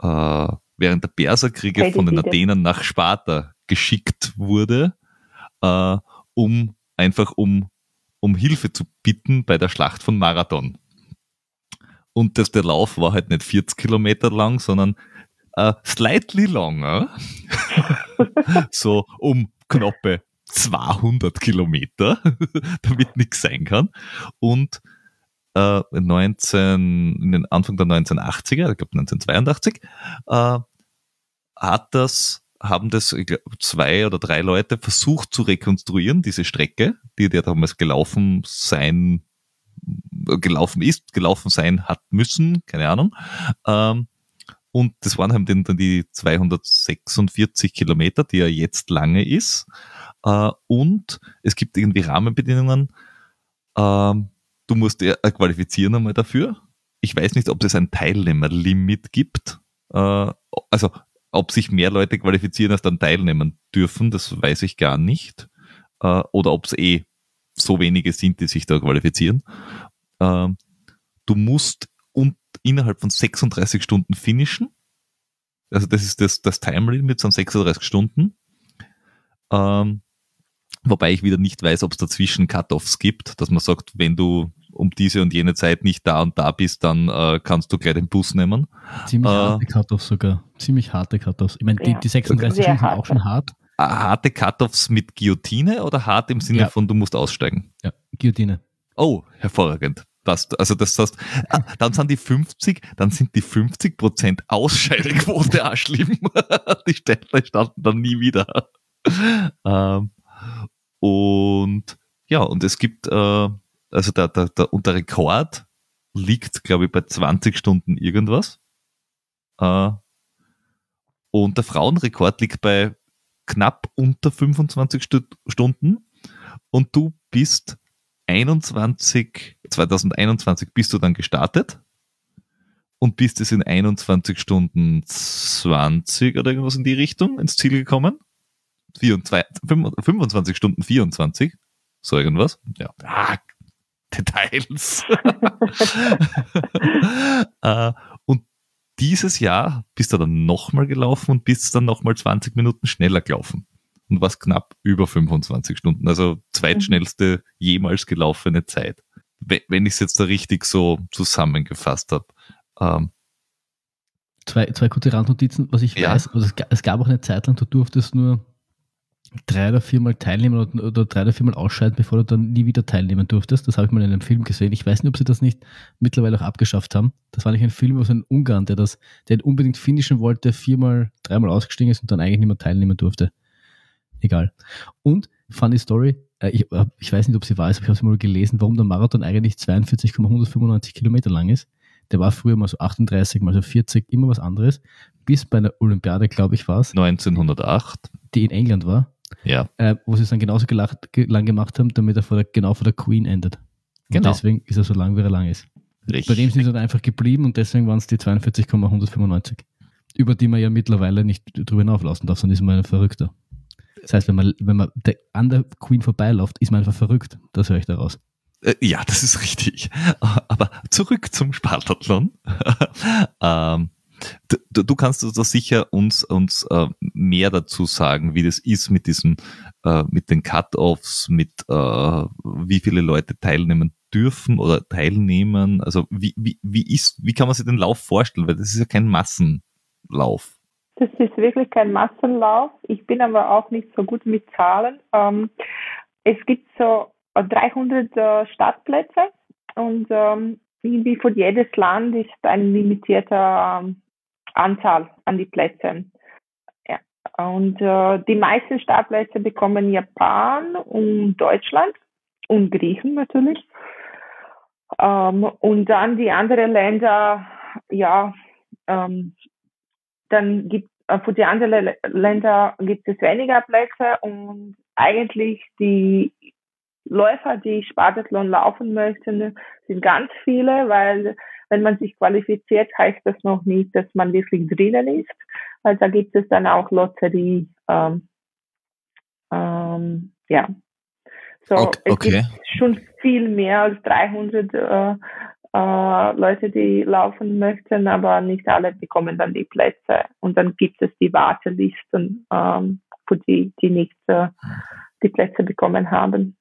äh, während der Perserkriege von den Athenern nach Sparta geschickt wurde, äh, um einfach um, um Hilfe zu bitten bei der Schlacht von Marathon. Und das, der Lauf war halt nicht 40 Kilometer lang, sondern äh, slightly longer. so um knappe 200 Kilometer, damit nichts sein kann. Und äh, 19, in den Anfang der 1980er, ich glaube 1982, äh, hat das, haben das glaub, zwei oder drei Leute versucht zu rekonstruieren, diese Strecke, die der damals gelaufen sein, gelaufen ist, gelaufen sein hat müssen, keine Ahnung. Ähm, und das waren halt dann die 246 Kilometer, die ja jetzt lange ist. Äh, und es gibt irgendwie Rahmenbedingungen, ähm, Du musst dir qualifizieren einmal dafür. Ich weiß nicht, ob es ein Teilnehmerlimit gibt. Äh, also ob sich mehr Leute qualifizieren, als dann teilnehmen dürfen, das weiß ich gar nicht. Äh, oder ob es eh so wenige sind, die sich da qualifizieren. Äh, du musst und innerhalb von 36 Stunden finishen. Also das ist das, das Time Limit, sind 36 Stunden. Ähm, wobei ich wieder nicht weiß, ob es dazwischen Cut-Offs gibt, dass man sagt, wenn du um diese und jene Zeit nicht da und da bist, dann äh, kannst du gleich den Bus nehmen. Ziemlich äh, harte Cut-Offs sogar. Ziemlich harte Cut-Offs. Ich meine, die, ja, die 36 Stunden sind auch schon hart. Äh, harte Cut-Offs mit Guillotine oder hart im Sinne ja. von, du musst aussteigen? Ja, Guillotine. Oh, hervorragend. Passt. Also das heißt, ah, dann sind die 50, dann sind die 50 Prozent Ausscheidequote auch schlimm. die Städte starten dann nie wieder. Ähm, und ja, und es gibt äh, also der, der, der, und der Rekord liegt, glaube ich, bei 20 Stunden irgendwas. Äh, und der Frauenrekord liegt bei knapp unter 25 St Stunden. Und du bist 21, 2021 bist du dann gestartet und bist es in 21 Stunden 20 oder irgendwas in die Richtung ins Ziel gekommen. 24, 25 Stunden 24, so irgendwas. Ja, ah, Details. äh, und dieses Jahr bist du dann nochmal gelaufen und bist dann nochmal 20 Minuten schneller gelaufen. Und warst knapp über 25 Stunden. Also zweitschnellste jemals gelaufene Zeit. Wenn ich es jetzt da richtig so zusammengefasst habe. Ähm, zwei, zwei kurze Randnotizen, was ich ja. weiß. Also es, es gab auch eine Zeit lang, du durftest nur drei oder viermal teilnehmen oder, oder, drei oder viermal ausscheiden, bevor du dann nie wieder teilnehmen durftest. Das habe ich mal in einem Film gesehen. Ich weiß nicht, ob sie das nicht mittlerweile auch abgeschafft haben. Das war nicht ein Film aus einem Ungarn, der das, der unbedingt finishen wollte, viermal, dreimal ausgestiegen ist und dann eigentlich nicht mehr teilnehmen durfte. Egal. Und funny Story, äh, ich, ich weiß nicht, ob sie weiß, aber ich habe sie mal gelesen, warum der Marathon eigentlich 42,195 Kilometer lang ist. Der war früher mal so 38, mal so 40, immer was anderes. Bis bei einer Olympiade, glaube ich, war es. 1908. Die in England war. Ja. Äh, wo sie es dann genauso gelacht, lang gemacht haben, damit er vor der, genau vor der Queen endet. Und genau. deswegen ist er so lang, wie er lang ist. Richtig. Bei dem sind sie dann einfach geblieben und deswegen waren es die 42,195. Über die man ja mittlerweile nicht drüber hinauflassen darf, sondern ist man ein Verrückter. Das heißt, wenn man, wenn man an der Queen vorbeiläuft, ist man einfach verrückt. Das höre ich daraus. Äh, ja, das ist richtig. Aber zurück zum Spartathlon. ähm, Du, du kannst also sicher uns, uns äh, mehr dazu sagen, wie das ist mit diesem, äh, mit den Cut-Offs, mit äh, wie viele Leute teilnehmen dürfen oder teilnehmen. Also wie, wie, wie ist, wie kann man sich den Lauf vorstellen? Weil das ist ja kein Massenlauf. Das ist wirklich kein Massenlauf. Ich bin aber auch nicht so gut mit Zahlen. Ähm, es gibt so 300 äh, Startplätze und ähm, wie für jedes Land ist ein limitierter ähm, Anzahl an die Plätze. Ja. Und äh, die meisten Startplätze bekommen Japan und Deutschland und Griechen natürlich. Ähm, und dann die anderen Länder, ja, ähm, dann gibt äh, für die anderen Länder gibt es weniger Plätze und eigentlich die Läufer, die Spartathlon laufen möchten, sind ganz viele, weil wenn man sich qualifiziert, heißt das noch nicht, dass man wirklich drinnen ist. Also da gibt es dann auch Lotterie. Ähm, ähm, ja. So, okay. es gibt schon viel mehr als 300 äh, äh, Leute, die laufen möchten, aber nicht alle bekommen dann die Plätze. Und dann gibt es die Wartelisten ähm, die, die nicht äh, die Plätze bekommen haben.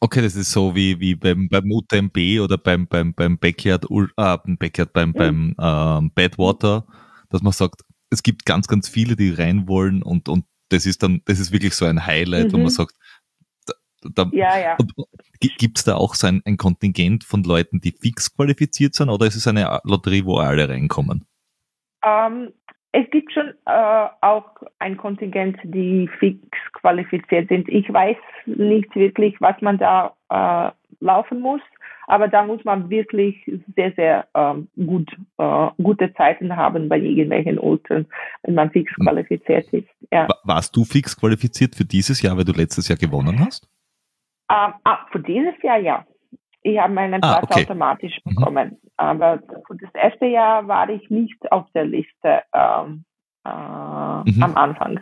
Okay, das ist so wie, wie beim, beim UTMB oder beim, beim, beim Backyard, äh, Backyard beim, beim ähm, Badwater, dass man sagt, es gibt ganz, ganz viele, die rein wollen und, und das ist dann, das ist wirklich so ein Highlight, mhm. wo man mhm. sagt, da, da, ja, ja. Gibt es da auch so ein, ein Kontingent von Leuten, die fix qualifiziert sind oder ist es eine Lotterie, wo alle reinkommen? Ähm, es gibt schon äh, auch ein Kontingent, die fix qualifiziert sind. Ich weiß nicht wirklich, was man da äh, laufen muss, aber da muss man wirklich sehr, sehr ähm, gut, äh, gute Zeiten haben bei irgendwelchen Ultras, wenn man fix hm. qualifiziert ist. Ja. Warst du fix qualifiziert für dieses Jahr, weil du letztes Jahr gewonnen hast? Ähm, ah, für dieses Jahr ja. Ich habe meinen Ah, Platz okay. automatisch Mhm. bekommen. Aber für das erste Jahr war ich nicht auf der Liste ähm, äh, Mhm. am Anfang.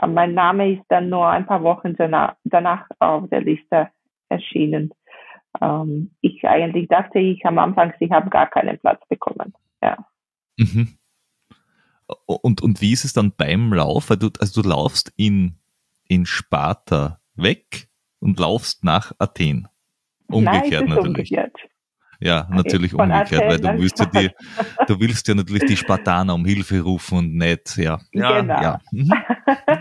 Äh, mein Name ist dann nur ein paar Wochen danach, danach auf der Liste erschienen. Ähm, ich eigentlich dachte ich am Anfang, ich habe gar keinen Platz bekommen. Ja. Mhm. Und, und wie ist es dann beim Lauf? Weil du, also du laufst in, in Sparta weg und laufst nach Athen. Umgekehrt Nein, es ist natürlich. umgekehrt. Ja, natürlich Von umgekehrt, weil du willst ja die, du willst ja natürlich die Spartaner um Hilfe rufen und nicht, ja. Ja, Genau. ja. Mhm.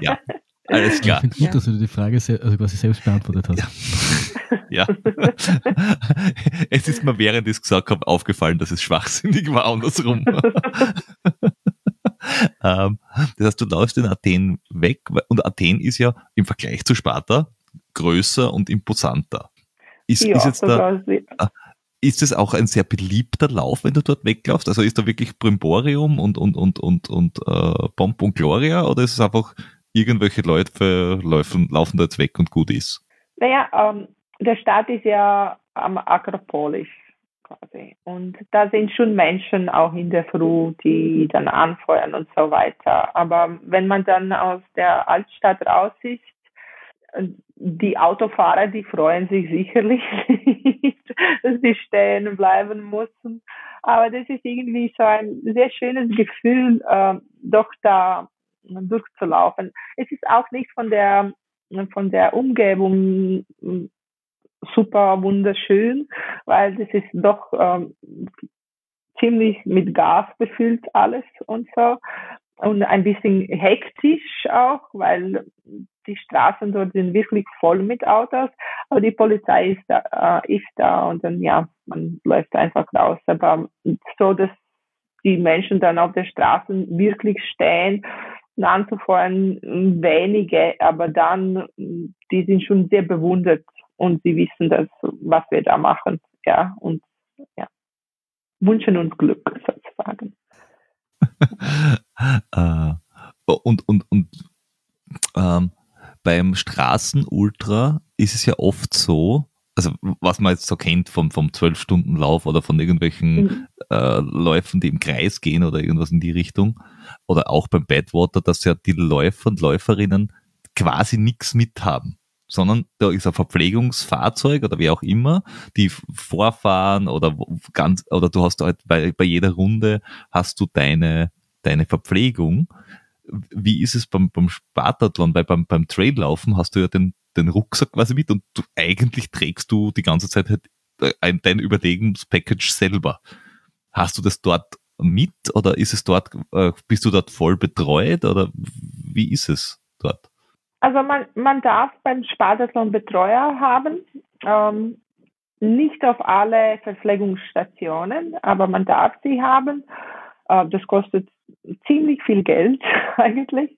ja. Alles Ich klar. finde gut, dass du die Frage also quasi selbst beantwortet hast. Ja. es ist mir, während ich es gesagt habe, aufgefallen, dass es schwachsinnig war, andersrum. ähm, das heißt, du läufst in Athen weg und Athen ist ja im Vergleich zu Sparta größer und imposanter. Ist, ja, ist jetzt da, sie- ist es auch ein sehr beliebter Lauf, wenn du dort weglaufst? Also ist da wirklich Brimborium und, und, und, und, und äh, Pomp und Gloria oder ist es einfach irgendwelche Leute laufen, laufen da jetzt weg und gut ist? Naja, ähm, der Staat ist ja am Akropolis quasi. Und da sind schon Menschen auch in der Früh, die dann anfeuern und so weiter. Aber wenn man dann aus der Altstadt raus ist, die Autofahrer, die freuen sich sicherlich nicht, dass sie stehen bleiben mussten. Aber das ist irgendwie so ein sehr schönes Gefühl, äh, doch da durchzulaufen. Es ist auch nicht von der von der Umgebung mm, super wunderschön, weil das ist doch ähm, ziemlich mit Gas befüllt alles und so und ein bisschen hektisch auch, weil die Straßen dort sind wirklich voll mit Autos, aber die Polizei ist da, äh, ist da und dann ja, man läuft einfach raus, aber so, dass die Menschen dann auf der Straße wirklich stehen anzufeuern, wenige, aber dann, die sind schon sehr bewundert und sie wissen das, was wir da machen, ja, und ja, wünschen uns Glück sozusagen. äh, und und, und ähm, beim Straßenultra ist es ja oft so, also was man jetzt so kennt vom, vom 12-Stunden-Lauf oder von irgendwelchen Mhm. äh, Läufen, die im Kreis gehen oder irgendwas in die Richtung, oder auch beim Badwater, dass ja die Läufer und Läuferinnen quasi nichts mithaben sondern da ist ein Verpflegungsfahrzeug oder wie auch immer, die vorfahren oder ganz, oder du hast halt bei, bei jeder Runde hast du deine, deine Verpflegung. Wie ist es beim, beim Spartathlon, weil beim, beim Traillaufen hast du ja den, den Rucksack quasi mit und du, eigentlich trägst du die ganze Zeit halt äh, ein, dein Überlegungspackage selber. Hast du das dort mit oder ist es dort, äh, bist du dort voll betreut oder wie ist es dort? Also man, man darf beim Spartathlon Betreuer haben, ähm, nicht auf alle Verpflegungsstationen, aber man darf sie haben. Äh, das kostet ziemlich viel Geld eigentlich.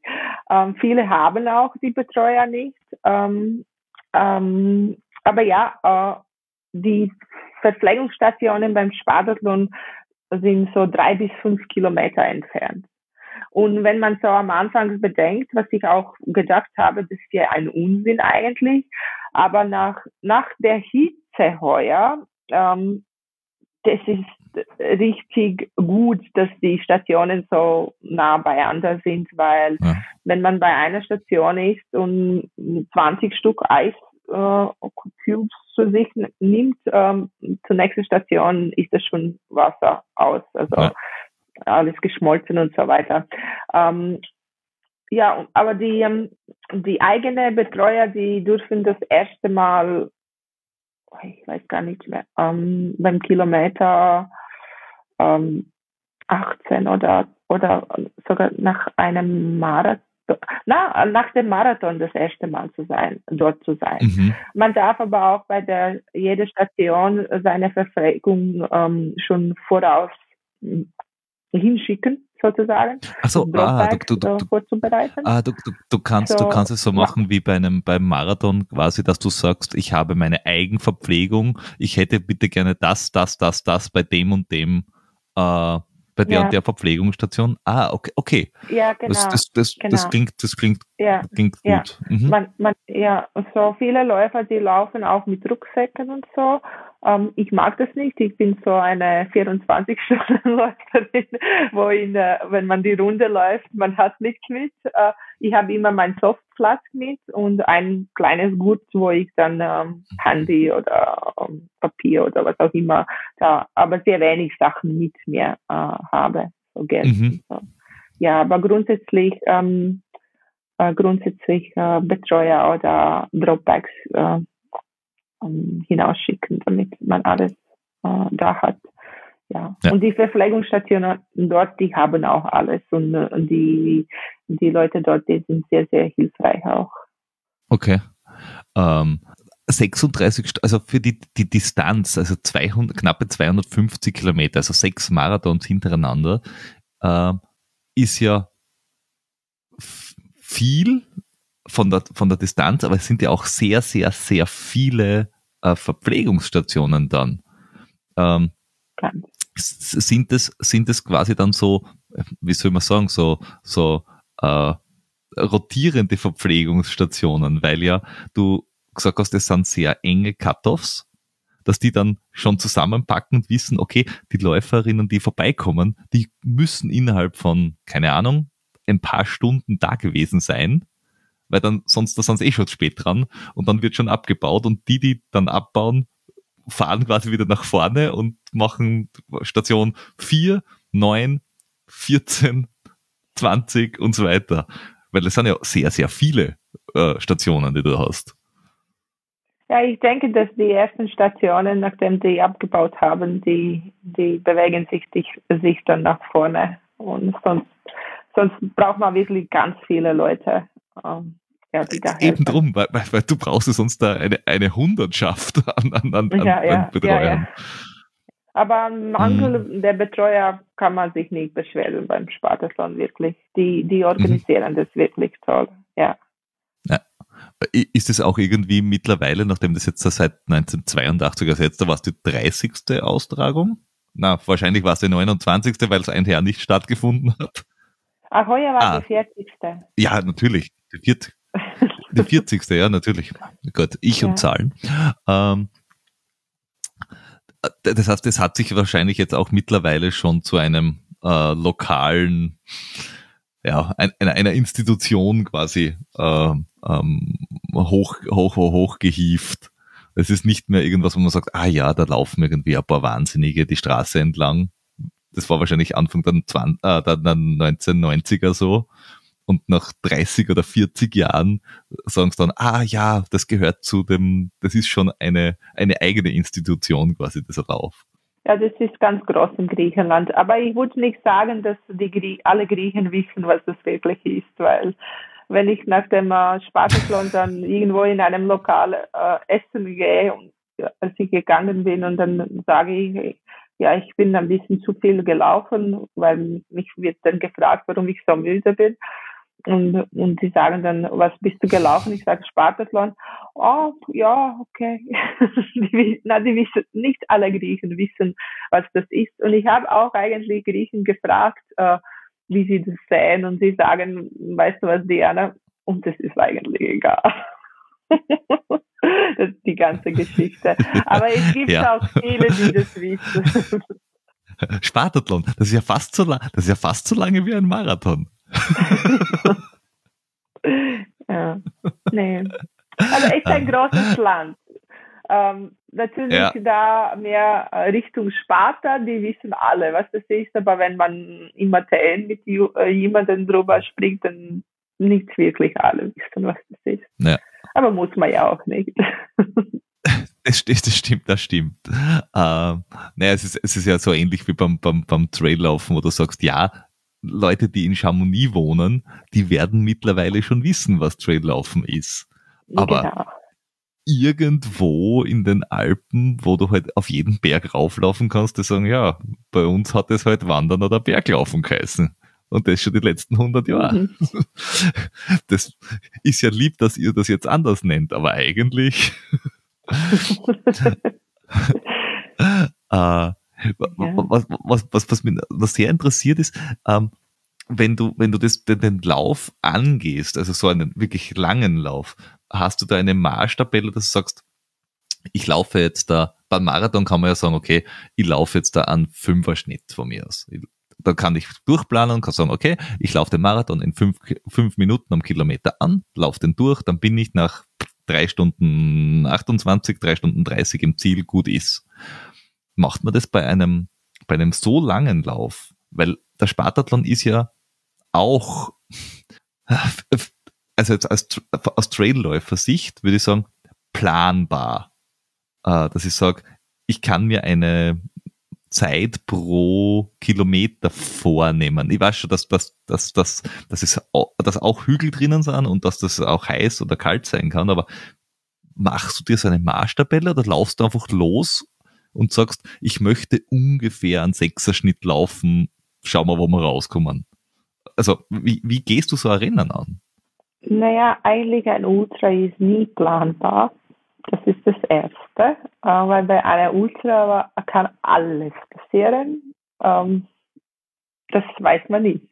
Ähm, viele haben auch die Betreuer nicht. Ähm, ähm, aber ja, äh, die Verpflegungsstationen beim Spartathlon sind so drei bis fünf Kilometer entfernt. Und wenn man so am Anfang bedenkt, was ich auch gedacht habe, das ist ja ein Unsinn eigentlich, aber nach, nach der Hitze heuer, ähm, das ist richtig gut, dass die Stationen so nah beieinander sind, weil Ja. wenn man bei einer Station ist und 20 Stück Eis äh, Cubes zu sich nimmt, ähm, zur nächsten Station ist das schon Wasser aus. Also Ja. alles geschmolzen und so weiter. Ähm, ja, aber die, ähm, die eigene Betreuer, die dürfen das erste Mal, ich weiß gar nicht mehr, ähm, beim Kilometer ähm, 18 oder, oder sogar nach einem Marathon, na, nach dem Marathon das erste Mal zu sein, dort zu sein. Mhm. Man darf aber auch bei der jeder Station seine Verpflegung ähm, schon voraus mm, hinschicken, sozusagen. Achso, ah, du, du, du, vorzubereiten. ah, du, du, du, kannst, du So, kannst es so ja. machen wie bei einem beim Marathon quasi, dass du sagst, ich habe meine Eigenverpflegung, ich hätte bitte gerne das, das, das, das bei dem und dem, äh, bei der Ja. und der Verpflegungsstation. Ah, okay, okay. ja, genau. Das, das, das, das genau. klingt, das klingt, ja. klingt gut. Mhm. Man, man, ja, so viele Läufer, die laufen auch mit Rucksäcken und so. Ähm, ich mag das nicht. Ich bin so eine 24-Stunden-Läuferin, wo in, äh, wenn man die Runde läuft, man hat nichts mit. Äh, ich habe immer mein Softflask mit und ein kleines Gut, wo ich dann ähm, Handy oder ähm, Papier oder was auch immer da, aber sehr wenig Sachen mit mir äh, habe. So Geld mhm. so. Ja, aber grundsätzlich ähm, äh, grundsätzlich äh, Betreuer oder Dropbacks äh, um, hinausschicken, damit man alles äh, da hat. Ja. ja. Und die Verpflegungsstationen dort, die haben auch alles und, und die, die Leute dort, die sind sehr, sehr hilfreich auch. Okay. Ähm, 36, also für die, die Distanz, also 200, knappe 250 Kilometer, also sechs Marathons hintereinander, äh, ist ja viel von der, von der Distanz, aber es sind ja auch sehr, sehr, sehr viele äh, Verpflegungsstationen dann. Ähm, sind es, sind es quasi dann so, wie soll man sagen, so, so äh, rotierende Verpflegungsstationen, weil ja du gesagt hast, es sind sehr enge Cut-offs, dass die dann schon zusammenpacken und wissen, okay, die Läuferinnen, die vorbeikommen, die müssen innerhalb von, keine Ahnung, ein paar Stunden da gewesen sein, weil dann sonst da sind sie eh schon spät dran und dann wird schon abgebaut und die, die dann abbauen, fahren quasi wieder nach vorne und machen Station 4, 9, 14, 20 und so weiter. Weil es sind ja sehr, sehr viele äh, Stationen, die du hast. Ja, ich denke, dass die ersten Stationen, nachdem die abgebaut haben, die, die bewegen sich, die, sich dann nach vorne. Und sonst, sonst braucht man wirklich ganz viele Leute. Ähm, ja, die da Eben drum, weil, weil, weil, du brauchst ja sonst da eine, eine Hundertschaft an, an, an, ja, ja, an Betreuern. Ja, Aber am Mangel hm. der Betreuer kann man sich nicht beschweren beim Spartathlon wirklich. Die, die organisieren mhm. das wirklich toll, ja. Ist es auch irgendwie mittlerweile, nachdem das jetzt seit 1982 ersetzt, da war es die 30. Austragung? Na, wahrscheinlich war es die 29., weil es ein Jahr nicht stattgefunden hat. Ach, heuer war ah. die 40. Ja, natürlich. Die 40. Die 40. ja, natürlich. Gott, ich ja. und Zahlen. Ähm, das heißt, es hat sich wahrscheinlich jetzt auch mittlerweile schon zu einem äh, lokalen, ja, ein, einer, einer Institution quasi äh, ähm, hoch, hoch, hoch, hoch gehieft. Es ist nicht mehr irgendwas, wo man sagt, ah ja, da laufen irgendwie ein paar Wahnsinnige die Straße entlang. Das war wahrscheinlich Anfang der, 20, äh, der 1990er so und nach 30 oder 40 Jahren sagen sie dann, ah ja, das gehört zu dem, das ist schon eine, eine eigene Institution quasi, dieser Lauf. Ja, das ist ganz groß in Griechenland. Aber ich würde nicht sagen, dass die Grie alle Griechen wissen, was das wirklich ist, weil wenn ich nach dem äh, Spartathlon dann irgendwo in einem Lokal äh, essen gehe, und, als ich gegangen bin und dann sage ich, ja, ich bin ein bisschen zu viel gelaufen, weil mich wird dann gefragt, warum ich so müde bin. Und, und sie sagen dann, was bist du gelaufen? Ich sage Spartathlon. Oh, ja, okay. die, na, die wissen, nicht alle Griechen wissen, was das ist. Und ich habe auch eigentlich Griechen gefragt, äh, wie sie das sehen. Und sie sagen, weißt du was, Diana? Und das ist eigentlich egal. das ist die ganze Geschichte. Aber es gibt ja. auch viele, die das wissen. Spartathlon, das ist ja fast so lang, das ist ja fast so lange wie ein Marathon. ja, nee. Aber es ist ein großes Land. Ähm, natürlich ja. da mehr Richtung Sparta, die wissen alle, was das ist, aber wenn man im Athen mit äh, jemandem drüber spricht, dann nicht wirklich alle wissen, was das ist. Ja. Aber muss man ja auch nicht. Das, das, stimmt, das stimmt. Ähm, naja, es ist, es ist ja so ähnlich wie beim, beim, beim Traillaufen, wo du sagst, ja, Leute, die in Chamonix wohnen, die werden mittlerweile schon wissen, was Traillaufen ist. Aber genau. irgendwo in den Alpen, wo du halt auf jeden Berg rauflaufen kannst, die sagen, ja, bei uns hat es halt Wandern oder Berglaufen geheißen. Und das schon die letzten 100 Jahre. Mhm. Das ist ja lieb, dass ihr das jetzt anders nennt, aber eigentlich. äh, was, was, was, was mich sehr interessiert ist, ähm, wenn du, wenn du das, den, den Lauf angehst, also so einen wirklich langen Lauf, hast du da eine Marschtabelle, dass du sagst, ich laufe jetzt da beim Marathon kann man ja sagen, okay, ich laufe jetzt da einen Fünfer-Schnitt von mir aus. Da kann ich durchplanen und kann sagen, okay, ich laufe den Marathon in fünf, fünf Minuten am Kilometer an, laufe den durch, dann bin ich nach drei Stunden 28, drei Stunden 30 im Ziel, gut ist. Macht man das bei einem, bei einem so langen Lauf? Weil der Spartathlon ist ja auch, also jetzt als, aus Trailläufer-Sicht würde ich sagen, planbar. Äh, dass ich sage, ich kann mir eine Zeit pro Kilometer vornehmen. Ich weiß schon, dass, dass, dass, dass, dass, es, dass auch Hügel drinnen sind und dass das auch heiß oder kalt sein kann, aber machst du dir so eine Marschtabelle oder laufst du einfach los und sagst, ich möchte ungefähr einen Sechserschnitt laufen, schau mal, wo wir rauskommen. Also, wie, wie gehst du so ein Rennen an? Naja, eigentlich ein Ultra ist nie planbar. Das ist das Erste, weil bei einer Ultra kann alles passieren. Ähm, das weiß man nicht.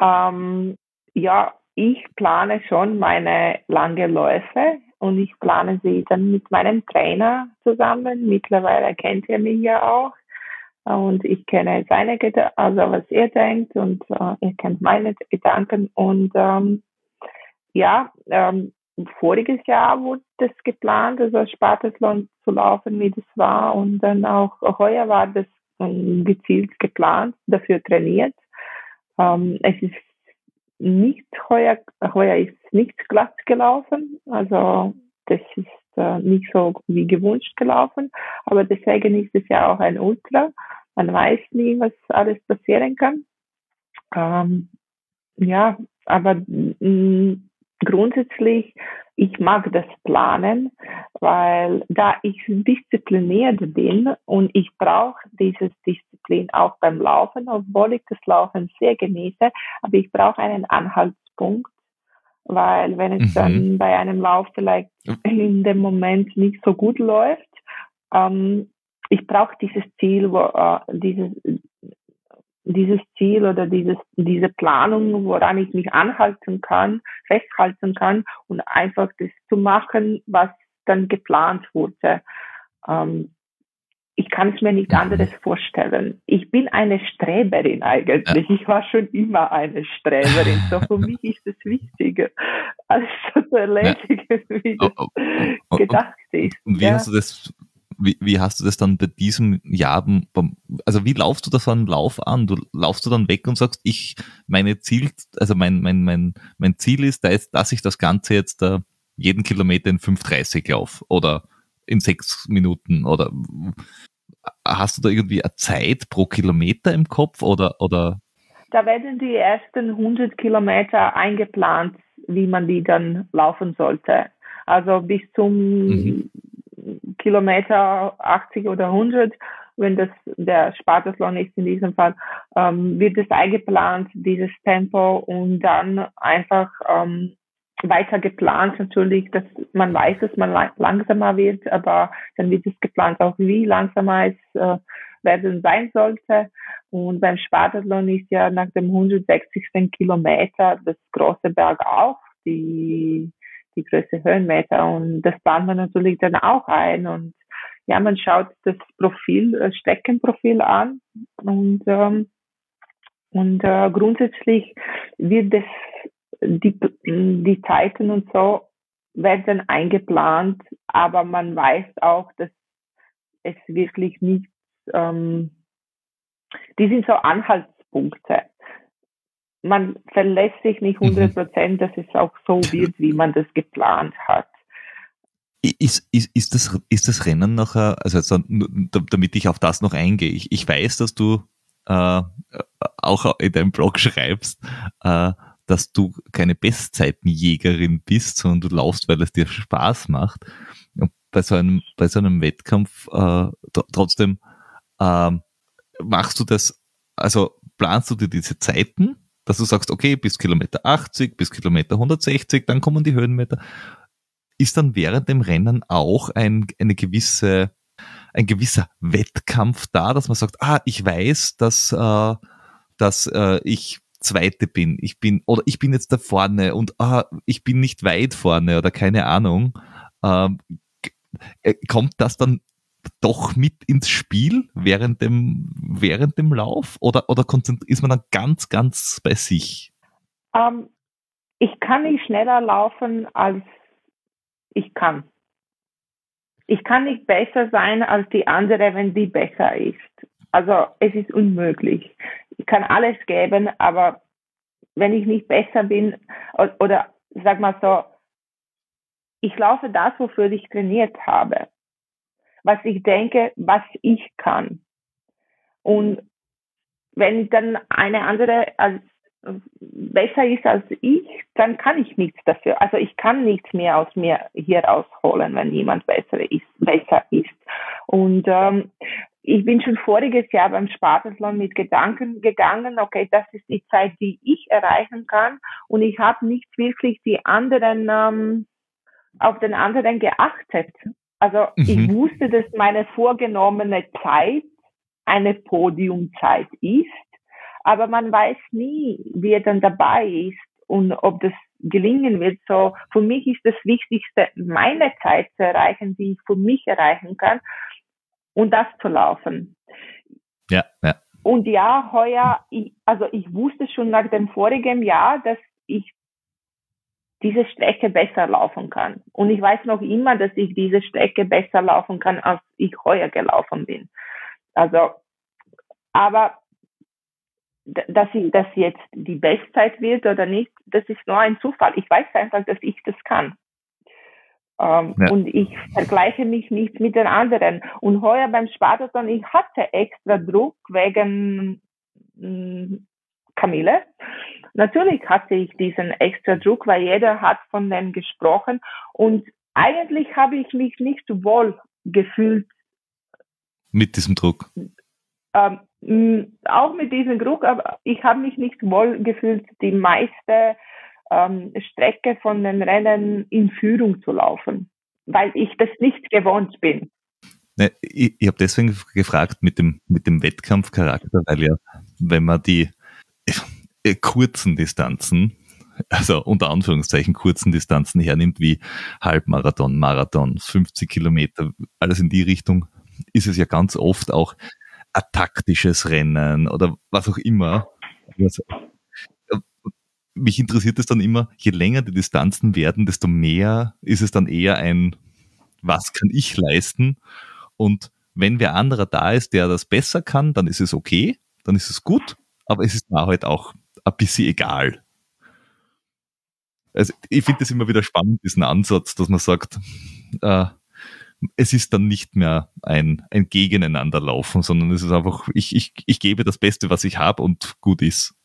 Ähm, ja, ich plane schon meine lange Läufe und ich plane sie dann mit meinem Trainer zusammen. Mittlerweile kennt er mich ja auch und ich kenne seine Gedanken, also was er denkt und äh, er kennt meine Gedanken und ähm, ja, ähm, voriges Jahr wurde das geplant, also Spartathlon zu laufen, wie das war. Und dann auch heuer war das ähm, gezielt geplant, dafür trainiert. Ähm, es ist nicht heuer, heuer ist nicht glatt gelaufen. Also das ist äh, nicht so wie gewünscht gelaufen. Aber deswegen ist es ja auch ein Ultra. Man weiß nie, was alles passieren kann. Ähm, ja, aber mh, grundsätzlich, ich mag das Planen, weil da ich diszipliniert bin und ich brauche dieses Disziplin auch beim Laufen, obwohl ich das Laufen sehr genieße, aber ich brauche einen Anhaltspunkt, weil wenn es mhm. dann bei einem Lauf vielleicht in dem Moment nicht so gut läuft, ähm, ich brauche dieses Ziel, wo, äh, dieses, dieses Ziel oder dieses, diese Planung, woran ich mich anhalten kann, festhalten kann und einfach das zu machen, was dann geplant wurde. Ähm, ich kann es mir nicht mhm. anderes vorstellen. Ich bin eine Streberin eigentlich. Ich war schon immer eine Streberin. So für mich ist es wichtiger, als zu erledigen, wie das gedacht ist. Und wie ja. hast du das wie, wie hast du das dann bei diesem Jahr, also wie laufst du da so einen Lauf an? Du laufst du dann weg und sagst, ich, meine Ziel, also mein, mein, mein, mein Ziel ist, dass ich das Ganze jetzt da jeden Kilometer in 5,30 laufe oder in sechs Minuten oder hast du da irgendwie eine Zeit pro Kilometer im Kopf oder, oder? Da werden die ersten 100 Kilometer eingeplant, wie man die dann laufen sollte. Also bis zum mhm. Kilometer 80 oder 100, wenn das der Spartathlon ist in diesem Fall, ähm, wird es eingeplant, dieses Tempo und dann einfach ähm, weiter geplant natürlich, dass man weiß, dass man langsamer wird, aber dann wird es geplant auch, wie langsamer es äh, werden sein sollte. Und beim Spartathlon ist ja nach dem 160. Kilometer das große Berg auf, die die größte Höhenmeter und das plant man natürlich dann auch ein und ja, man schaut das Profil, äh, Streckenprofil an und ähm, und äh, grundsätzlich wird das die, die Zeiten und so werden eingeplant, aber man weiß auch, dass es wirklich nicht, ähm, die sind so Anhaltspunkte man verlässt sich nicht 100 mhm. Prozent, dass es auch so wird, wie man das geplant hat. Ist, ist, ist, das, ist das Rennen nachher, also jetzt, damit ich auf das noch eingehe, ich, ich weiß, dass du äh, auch in deinem Blog schreibst, äh, dass du keine Bestzeitenjägerin bist, sondern du laufst, weil es dir Spaß macht. Und bei so einem, bei so einem Wettkampf äh, trotzdem äh, machst du das, also planst du dir diese Zeiten dass du sagst, okay, bis Kilometer 80, bis Kilometer 160, dann kommen die Höhenmeter. Ist dann während dem Rennen auch ein, eine gewisse, ein gewisser Wettkampf da, dass man sagt, ah, ich weiß, dass, äh, dass äh, ich Zweite bin, ich bin, oder ich bin jetzt da vorne und ah, ich bin nicht weit vorne oder keine Ahnung. Ähm, äh, kommt das dann doch mit ins Spiel während dem, während dem Lauf? Oder, oder ist man dann ganz, ganz bei sich? Ähm, ich kann nicht schneller laufen, als ich kann. Ich kann nicht besser sein als die andere, wenn die besser ist. Also es ist unmöglich. Ich kann alles geben, aber wenn ich nicht besser bin oder, sag mal so, ich laufe das, wofür ich trainiert habe, was ich denke, was ich kann. Und wenn dann eine andere als besser ist als ich, dann kann ich nichts dafür. Also ich kann nichts mehr aus mir hier rausholen, wenn jemand besser ist. Besser ist. Und ähm, ich bin schon voriges Jahr beim Spartathlon mit Gedanken gegangen, okay, das ist die Zeit, die ich erreichen kann. Und ich habe nicht wirklich die anderen ähm, auf den anderen geachtet. Also mhm. ich wusste, dass meine vorgenommene Zeit eine Podiumzeit ist, aber man weiß nie, wie er dann dabei ist und ob das gelingen wird. So, für mich ist das Wichtigste, meine Zeit zu erreichen, die ich für mich erreichen kann und das zu laufen. Ja, ja. Und ja, heuer, ich, also ich wusste schon nach dem vorigen Jahr, dass ich diese Strecke besser laufen kann. Und ich weiß noch immer, dass ich diese Strecke besser laufen kann, als ich heuer gelaufen bin. Also, aber dass, ich, dass jetzt die Bestzeit wird oder nicht, das ist nur ein Zufall. Ich weiß einfach, dass ich das kann. Ähm, ja. Und ich vergleiche mich nicht mit den anderen. Und heuer beim Spartathon, ich hatte extra Druck wegen mh, mm, Kamille. Natürlich hatte ich diesen extra Druck, weil jeder hat von dem gesprochen. Und eigentlich habe ich mich nicht wohl gefühlt. Mit diesem Druck? Ähm, auch mit diesem Druck, aber ich habe mich nicht wohl gefühlt, die meiste ähm, Strecke von den Rennen in Führung zu laufen, weil ich das nicht gewohnt bin. Ne, ich, ich habe deswegen gefragt mit dem, mit dem Wettkampfcharakter, weil ja, wenn man die äh, kurzen Distanzen, also unter Anführungszeichen kurzen Distanzen hernimmt, wie Halbmarathon, Marathon, 50 Kilometer, alles in die Richtung, ist es ja ganz oft auch ein taktisches Rennen oder was auch immer. Also, mich interessiert es dann immer, je länger die Distanzen werden, desto mehr ist es dann eher ein, was kann ich leisten? Und wenn wer anderer da ist, der das besser kann, dann ist es okay, dann ist es gut, aber es ist mir halt auch ein bisschen egal. Also ich finde es immer wieder spannend, diesen Ansatz, dass man sagt, äh, es ist dann nicht mehr ein, ein Gegeneinanderlaufen, sondern es ist einfach, ich, ich, ich gebe das Beste, was ich habe und gut ist.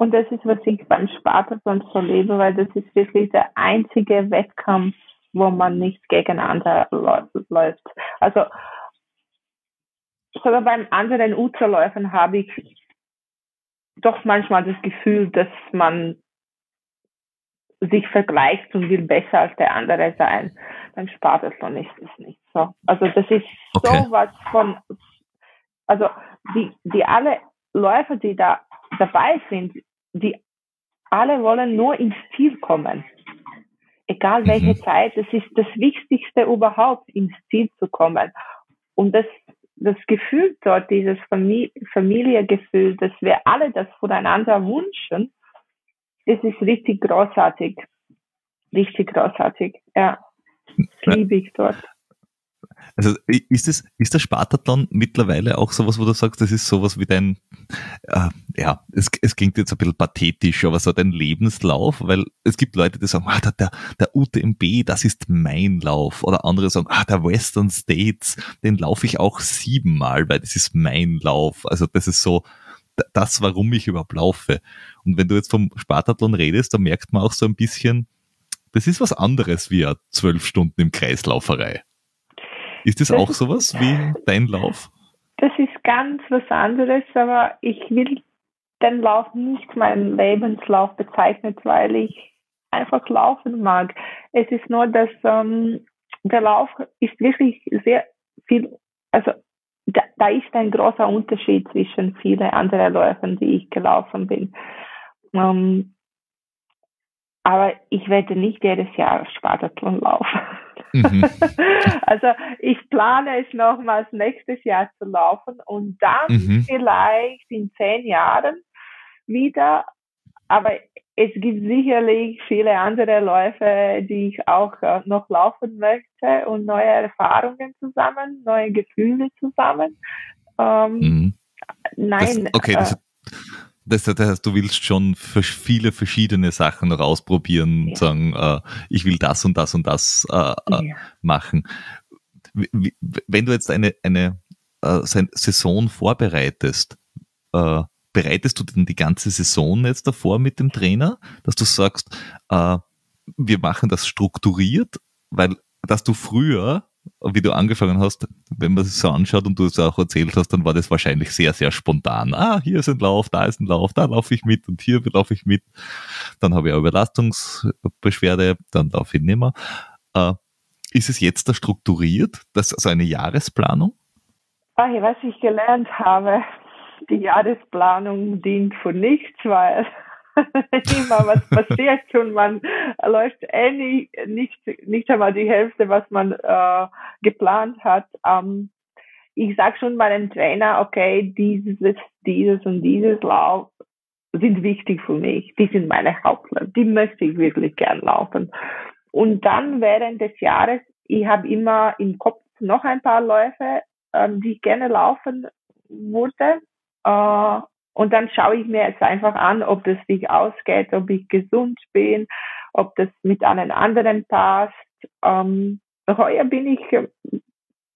Und das ist, was ich beim Spartathlon so lebe, weil das ist wirklich der einzige Wettkampf, wo man nicht gegeneinander läuft. Also sogar beim anderen Ultraläufen habe ich doch manchmal das Gefühl, dass man sich vergleicht und will besser als der andere sein. Beim Spartathlon ist es nicht so. Also das ist okay. so was von, also die, die alle Läufer, die da dabei sind, die alle wollen nur ins Ziel kommen. Egal welche mhm. Zeit, es ist das Wichtigste überhaupt, ins Ziel zu kommen. Und das das Gefühl dort, dieses Famili Familiengefühl, dass wir alle das voneinander wünschen, das ist richtig großartig. Richtig großartig. Ja. Das liebe ich dort. Also ist es, ist der Spartathlon mittlerweile auch sowas, wo du sagst, das ist sowas wie dein, äh, ja, es, es klingt jetzt ein bisschen pathetisch, aber so dein Lebenslauf, weil es gibt Leute, die sagen, ah, der, der UTMB, das ist mein Lauf. Oder andere sagen, ah, der Western States, den laufe ich auch siebenmal, weil das ist mein Lauf. Also das ist so das, warum ich überhaupt laufe. Und wenn du jetzt vom Spartathlon redest, dann merkt man auch so ein bisschen, das ist was anderes wie zwölf Stunden im Kreislauferei. Ist das, das auch sowas wie dein Lauf? Das ist ganz was anderes, aber ich will den Lauf nicht meinen Lebenslauf bezeichnen, weil ich einfach laufen mag. Es ist nur, dass ähm, der Lauf ist wirklich sehr viel, also da, da ist ein großer Unterschied zwischen vielen anderen Läufen, die ich gelaufen bin. Ähm, aber ich werde nicht jedes Jahr Spartathlon laufen. Mhm. also ich plane es nochmals nächstes Jahr zu laufen und dann mhm. vielleicht in zehn Jahren wieder. Aber es gibt sicherlich viele andere Läufe, die ich auch äh, noch laufen möchte und neue Erfahrungen zusammen, neue Gefühle zusammen. Ähm, mhm. Nein. Das, okay, das, äh, das, das, heißt, du willst schon viele verschiedene Sachen noch ausprobieren, ja. sagen, äh, ich will das und das und das äh, äh ja. machen. Wenn du jetzt eine, eine äh, Saison vorbereitest, äh, bereitest du denn die ganze Saison jetzt davor mit dem Trainer, dass du sagst, äh, wir machen das strukturiert, weil dass du früher wie du angefangen hast, wenn man sich so anschaut und du es auch erzählt hast, dann war das wahrscheinlich sehr, sehr spontan. Ah, hier ist ein Lauf, da ist ein Lauf, da laufe ich mit und hier laufe ich mit. Dann habe ich auch Überlastungsbeschwerde, dann laufe ich nimmer. Äh, ist es jetzt da strukturiert, das also eine Jahresplanung? Was ich gelernt habe, die Jahresplanung dient für nichts, weil immer was passiert und man läuft eh nicht, nicht, nicht einmal die Hälfte, was man äh, geplant hat. Ähm, ich sage schon meinem Trainer, okay, dieses, dieses und dieses Lauf sind wichtig für mich. Die sind meine Hauptläufe. Die möchte ich wirklich gern laufen. Und dann während des Jahres, ich habe immer im Kopf noch ein paar Läufe, ähm, die ich gerne laufen würde. Äh, und dann schaue ich mir jetzt einfach an, ob das sich ausgeht, ob ich gesund bin, ob das mit allen anderen passt. Ähm, heuer bin ich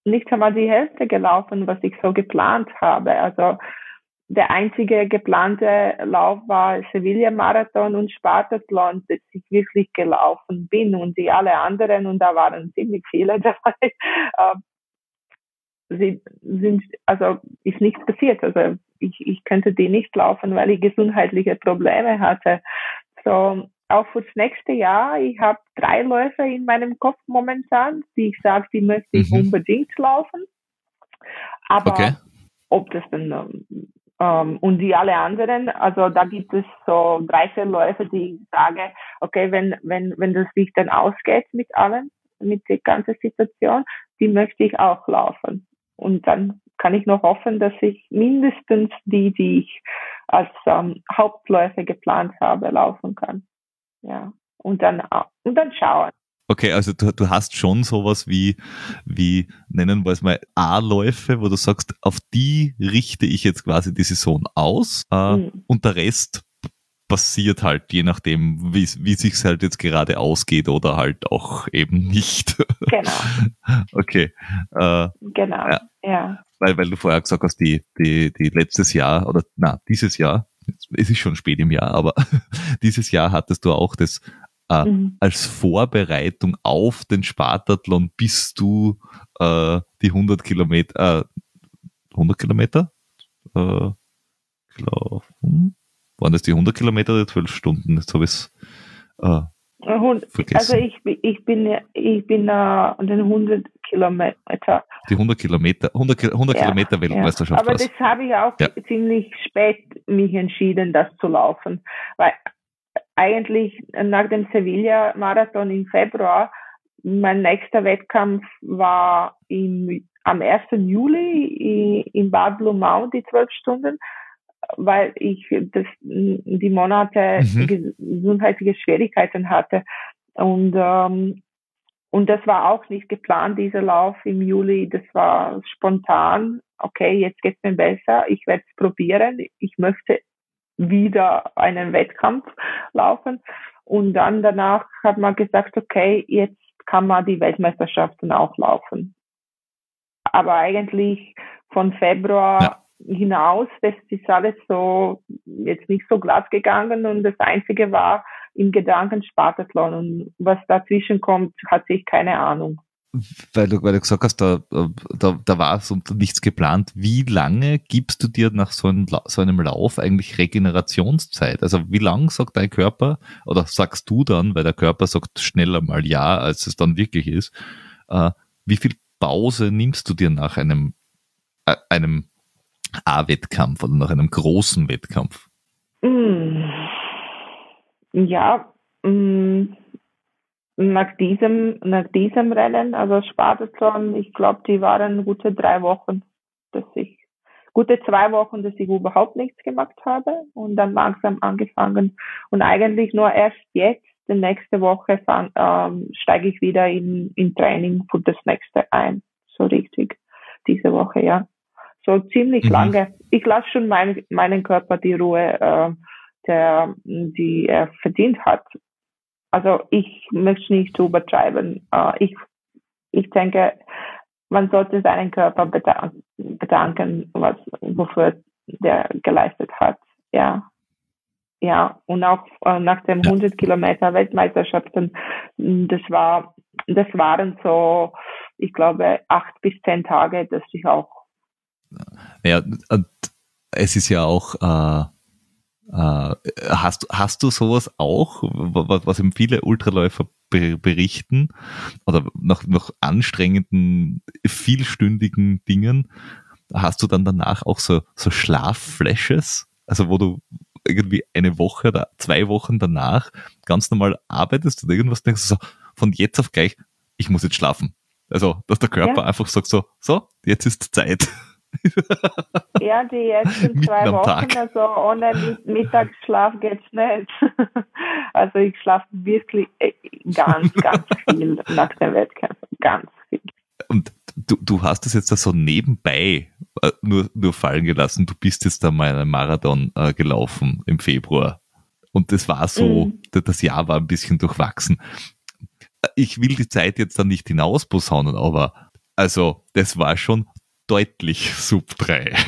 nicht einmal die Hälfte gelaufen, was ich so geplant habe. Also der einzige geplante Lauf war Sevilla Marathon und Spartathlon, dass ich wirklich gelaufen bin und die alle anderen, und da waren ziemlich viele dabei, äh, sind, also ist nichts passiert. Also ich, ich könnte die nicht laufen, weil ich gesundheitliche Probleme hatte. So, auch fürs nächste Jahr, ich habe drei Läufe in meinem Kopf momentan, die ich sage, die möchte ich mhm. unbedingt laufen. Aber okay. ob das dann ähm, und die alle anderen, also da gibt es so drei, vier Läufe, die ich sage, okay, wenn, wenn, wenn das sich dann ausgeht mit allen, mit der ganzen Situation, die möchte ich auch laufen. Und dann kann ich noch hoffen, dass ich mindestens die, die ich als ähm, Hauptläufe geplant habe, laufen kann. Ja. Und dann, und dann schauen. Okay, also du, du hast schon sowas wie, wie nennen wir es mal A-Läufe, wo du sagst, auf die richte ich jetzt quasi die Saison aus äh, mhm. und der Rest passiert halt, je nachdem, wie, wie sich halt jetzt gerade ausgeht oder halt auch eben nicht. Genau. okay. Äh, genau, ja. ja. Weil, weil du vorher gesagt hast, die, die, die letztes Jahr oder na, dieses Jahr, es ist schon spät im Jahr, aber dieses Jahr hattest du auch das äh, mhm. als Vorbereitung auf den Spartathlon bist du äh, die 100 Kilometer, äh, 100 Kilometer äh, gelaufen? Waren das die 100 Kilometer oder 12 Stunden? Jetzt habe ich es äh, also ich, ich bin ich bin uh, den 100 Kilometer. Die 100 Kilometer, 100, 100 ja, Kilometer Weltmeisterschaft. Ja. Aber das habe ich auch ja. ziemlich spät mich entschieden, das zu laufen, weil eigentlich nach dem Sevilla Marathon im Februar mein nächster Wettkampf war im, am 1. Juli in Bad Blumau, die 12 Stunden weil ich das, die Monate mhm. gesundheitliche Schwierigkeiten hatte. Und, ähm, und das war auch nicht geplant, dieser Lauf im Juli. Das war spontan. Okay, jetzt geht's mir besser. Ich werde es probieren. Ich möchte wieder einen Wettkampf laufen. Und dann danach hat man gesagt, okay, jetzt kann man die Weltmeisterschaften auch laufen. Aber eigentlich von Februar ja hinaus, das ist alles so jetzt nicht so glatt gegangen und das Einzige war im Gedanken Spartathlon und was dazwischen kommt, hat sich keine Ahnung. Weil du, weil du gesagt hast, da, da, da war so nichts geplant. Wie lange gibst du dir nach so einem, so einem Lauf eigentlich Regenerationszeit? Also wie lang sagt dein Körper oder sagst du dann, weil der Körper sagt schneller mal ja, als es dann wirklich ist, äh, wie viel Pause nimmst du dir nach einem, äh, einem A-Wettkampf oder nach einem großen Wettkampf? Mm. Ja, mm. nach diesem, nach diesem Rennen, also Spartathlon, ich glaube, die waren gute drei Wochen, dass ich, gute zwei Wochen, dass ich überhaupt nichts gemacht habe und dann langsam angefangen und eigentlich nur erst jetzt, die nächste Woche, fang, ähm, steige ich wieder in, in Training für das nächste ein, so richtig, diese Woche, ja. So ziemlich mhm. lange. Ich lasse schon mein, meinen Körper die Ruhe, äh, der, die er verdient hat also ich möchte nicht übertreiben. Äh, ich, ich denke, man sollte seinen Körper bedanken, was, wofür der geleistet hat. Ja. Ja, und auch äh, nach dem 100 Kilometer Weltmeisterschaften, das war, das waren so, ich glaube, acht bis zehn Tage, dass ich auch. Ja, es ist ja auch, äh äh, hast, hast du sowas auch, was, was eben viele Ultraläufer berichten oder nach, nach anstrengenden, vielstündigen Dingen, hast du dann danach auch so, so Schlafflashes, also wo du irgendwie eine Woche oder zwei Wochen danach ganz normal arbeitest oder irgendwas denkst, so von jetzt auf gleich, ich muss jetzt schlafen. Also, dass der Körper ja. einfach sagt so, so, jetzt ist Zeit. Ja, die ersten zwei Wochen, also ohne Mittagsschlaf geht's nicht. Also ich schlafe wirklich äh, ganz, ganz viel nach dem Wettkampf. Ganz viel. Und du, du hast das jetzt da so nebenbei äh, nur, nur fallen gelassen. Du bist jetzt da mal einen Marathon äh, gelaufen im Februar. Und das war so, mhm. das Jahr war ein bisschen durchwachsen. Ich will die Zeit jetzt dann nicht hinausposaunen, aber also das war schon deutlich Sub 3.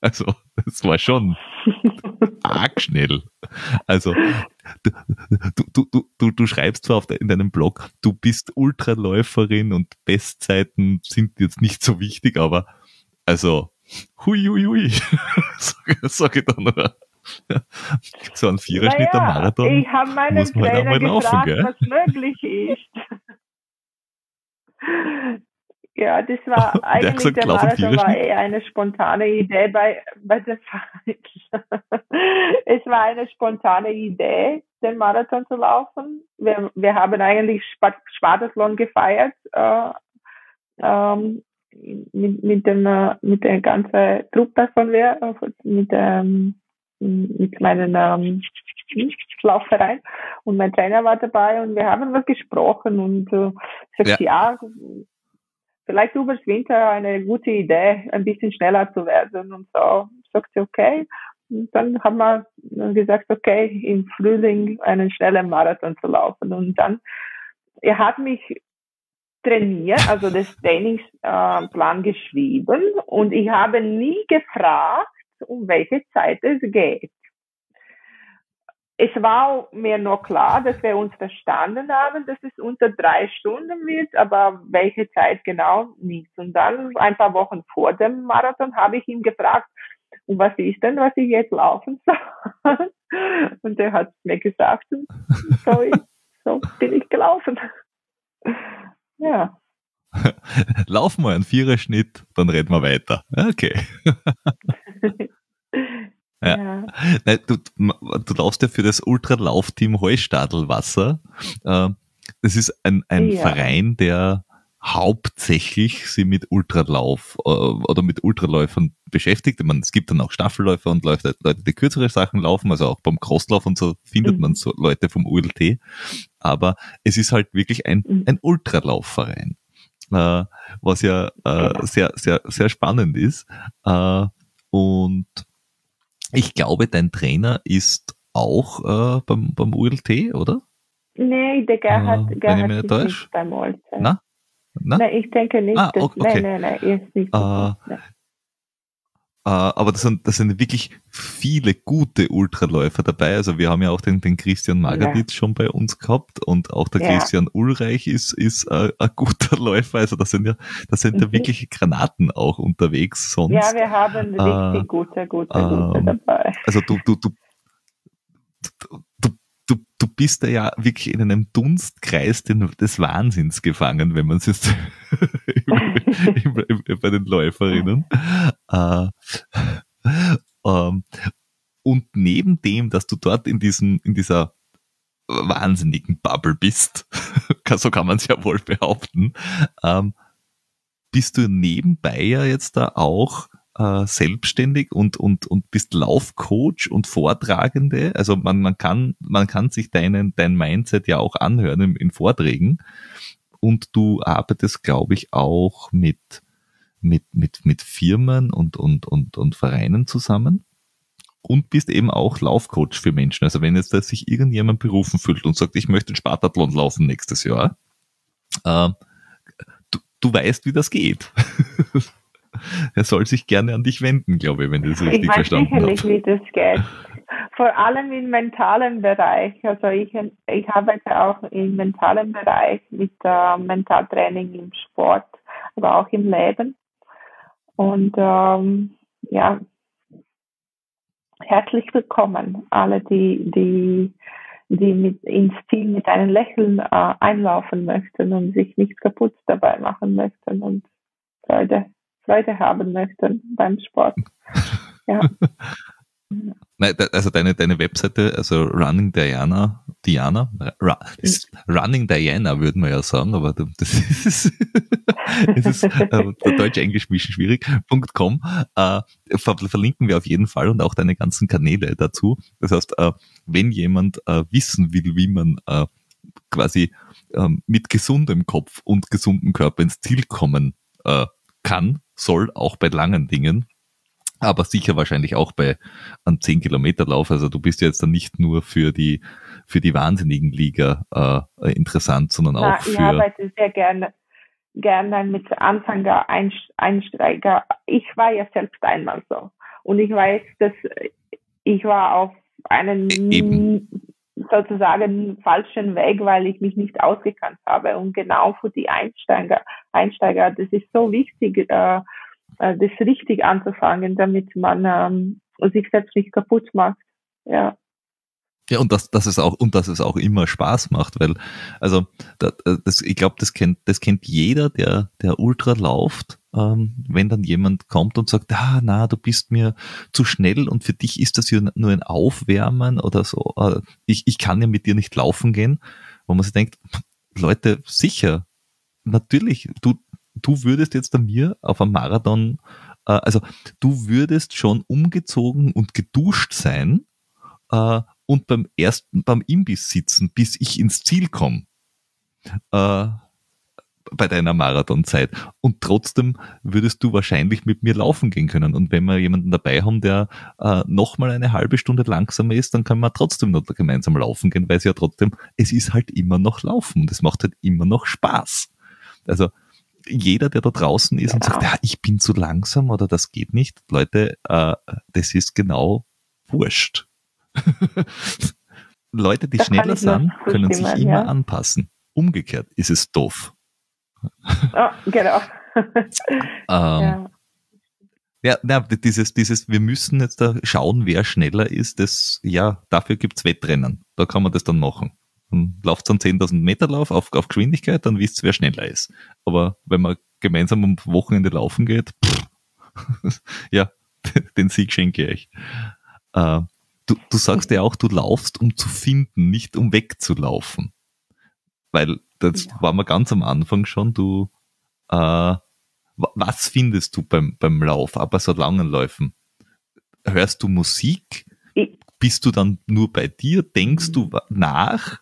Also, das war schon arg schnell. Also, du, du, du, du, du schreibst zwar de, in deinem Blog, du bist Ultraläuferin und Bestzeiten sind jetzt nicht so wichtig, aber also, hui, hui, hui, sag, sag ich dann nur. So ein Viererschnitt naja, am Marathon. Ich habe meinen muss man halt Trainer gefragt, laufen, was möglich ist. Ja, das war eigentlich gesagt, der Marathon war eher eine spontane Idee bei, bei der es war eine spontane Idee, den Marathon zu laufen. Wir, wir haben eigentlich Spartathlon gefeiert äh, ähm, mit, mit, dem, äh, mit der ganzen Truppe von mir, mit, ähm, mit meinem ähm, Laufverein. Und mein Trainer war dabei und wir haben was gesprochen und äh, gesagt, ja, ja vielleicht übers Winter eine gute Idee, ein bisschen schneller zu werden. Und so sagt sie, okay. Und dann haben wir gesagt, okay, im Frühling einen schnellen Marathon zu laufen. Und dann, er hat mich trainiert, also das Trainingsplan äh, geschrieben und ich habe nie gefragt, um welche Zeit es geht es war mir noch klar, dass wir uns verstanden haben, dass es unter drei Stunden wird, aber welche Zeit genau nicht. Und dann ein paar Wochen vor dem Marathon habe ich ihn gefragt, und was ist denn, was ich jetzt laufen soll? Und er hat mir gesagt, so, so bin ich gelaufen. Ja. Lauf mal einen Viererschnitt, dann reden wir weiter. Okay. Ja. ja. Nein, du, du laufst ja für das Ultralaufteam Heustadelwasser. Äh, das ist ein, ein ja. Verein, der hauptsächlich sie mit Ultralauf äh, oder mit Ultraläufern beschäftigt. Ich meine, es gibt dann auch Staffelläufer und Leute, Leute, die kürzere Sachen laufen, also auch beim Crosslauf und so findet mhm. man so Leute vom ULT. Aber es ist halt wirklich ein, mhm. ein Ultralaufverein, äh, was ja äh, sehr, sehr, sehr spannend ist. Und ich glaube, dein Trainer ist auch äh, beim, beim ULT, oder? Nee, der Gerhard, äh, Gerhard ist nicht beim ULT. Na? Na? Nein, ich denke nicht. Ah, okay. Dass, nein, nein, nein, er ist nicht. Äh, äh, aber das sind, das sind wirklich viele gute Ultraläufer dabei. Also wir haben ja auch den, den Christian Magaditz ja. schon bei uns gehabt und auch der ja. Christian Ulreich ist, ist äh, ein guter Läufer. Also das sind ja, das sind mhm. ja wirkliche Granaten auch unterwegs sonst. Ja, wir haben richtig äh, gute, gute, gute ähm, dabei. Also du, du, du, du, bist da ja wirklich in einem Dunstkreis des Wahnsinns gefangen, wenn man es jetzt bei den Läuferinnen. Äh, ähm, und neben dem, dass du dort in diesem, in dieser wahnsinnigen Bubble bist, so kann man es ja wohl behaupten, ähm, bist du nebenbei ja jetzt da auch äh, selbstständig und, und, und bist Laufcoach und Vortragende. Also man, man, kann, man kann sich deinen, dein Mindset ja auch anhören in, in Vorträgen. Und du arbeitest, glaube ich, auch mit, mit, mit, mit Firmen und, und, und, und Vereinen zusammen und bist eben auch Laufcoach für Menschen. Also wenn jetzt sich irgendjemand berufen fühlt und sagt, ich möchte den Spartathlon laufen nächstes Jahr, äh, du, du weißt, wie das geht. er soll sich gerne an dich wenden, glaube ich, wenn du das richtig ich weiß verstanden sicherlich, wie das geht. Vor allem im mentalen Bereich. Also ich, ich arbeite auch im mentalen Bereich mit äh, Mentaltraining im Sport, aber auch im Leben. Und ähm, ja, herzlich willkommen, alle, die, die, die mit, ins Ziel mit einem Lächeln äh, einlaufen möchten und sich nicht kaputt dabei machen möchten und Freude, Freude haben möchten beim Sport. Ja. Nein, also deine, deine Webseite, also Running Diana, Diana, Running Diana würden wir ja sagen, aber das ist, das ist äh, deutsch-englisch bisschen schwierig. .com äh, verlinken wir auf jeden Fall und auch deine ganzen Kanäle dazu. Das heißt, äh, wenn jemand äh, wissen will, wie man äh, quasi äh, mit gesundem Kopf und gesundem Körper ins Ziel kommen äh, kann, soll, auch bei langen Dingen, aber sicher wahrscheinlich auch bei einem 10 Kilometer Lauf. Also du bist ja jetzt dann nicht nur für die für die wahnsinnigen Liga äh, interessant, sondern Na, auch für. Ich arbeite sehr gerne gerne mit Anfänger, Einsteiger. Ich war ja selbst einmal so und ich weiß, dass ich war auf einen e-, Eben. Sozusagen falschen Weg, weil ich mich nicht ausgekannt habe und genau für die Einsteiger, Einsteiger, das ist so wichtig. Äh, äh, das richtig anzufangen, damit man ähm, sich selbst nicht kaputt macht. Ja. Ja, und dass, dass es auch, und dass es auch immer Spaß macht, weil, also, das, ich glaube, das kennt, das kennt jeder, der, der Ultra lauft, ähm, wenn dann jemand kommt und sagt, ah, na, du bist mir zu schnell und für dich ist das nur ein Aufwärmen oder so, äh, ich, ich kann ja mit dir nicht laufen gehen, wo man sich denkt, Leute, sicher, natürlich, du, du würdest jetzt an mir auf einem Marathon, äh, also du würdest schon umgezogen und geduscht sein äh, und beim ersten, beim Imbiss sitzen, bis ich ins Ziel komme. Äh, bei deiner Marathonzeit. Und trotzdem würdest du wahrscheinlich mit mir laufen gehen können. Und wenn wir jemanden dabei haben, der äh, nochmal eine halbe Stunde langsamer ist, dann können wir trotzdem noch gemeinsam laufen gehen, weil es ja trotzdem, es ist halt immer noch Laufen und es macht halt immer noch Spaß. Also jeder, der da draußen ist und sagt, ja, ich bin zu langsam oder das geht nicht, Leute, äh, das ist genau wurscht. Leute, die das schneller sind, können sich immer ja. anpassen. Umgekehrt ist es doof. Oh, genau. ähm, ja. ja, dieses, dieses, wir müssen jetzt da schauen, wer schneller ist, das, ja, dafür gibt's Wettrennen. Da kann man das dann machen. Dann lauft dann 10.000 Meter Lauf auf, auf Geschwindigkeit, dann wisst ihr, wer schneller ist. Aber wenn man gemeinsam am Wochenende laufen geht, pff, ja, den Sieg schenke ich. Äh, du, du sagst ja auch, du laufst, um zu finden, nicht um wegzulaufen. Weil das ja. war mal ganz am Anfang schon, du, äh, was findest du beim, beim Lauf, aber so langen Läufen? Hörst du Musik? Bist du dann nur bei dir? Denkst du nach?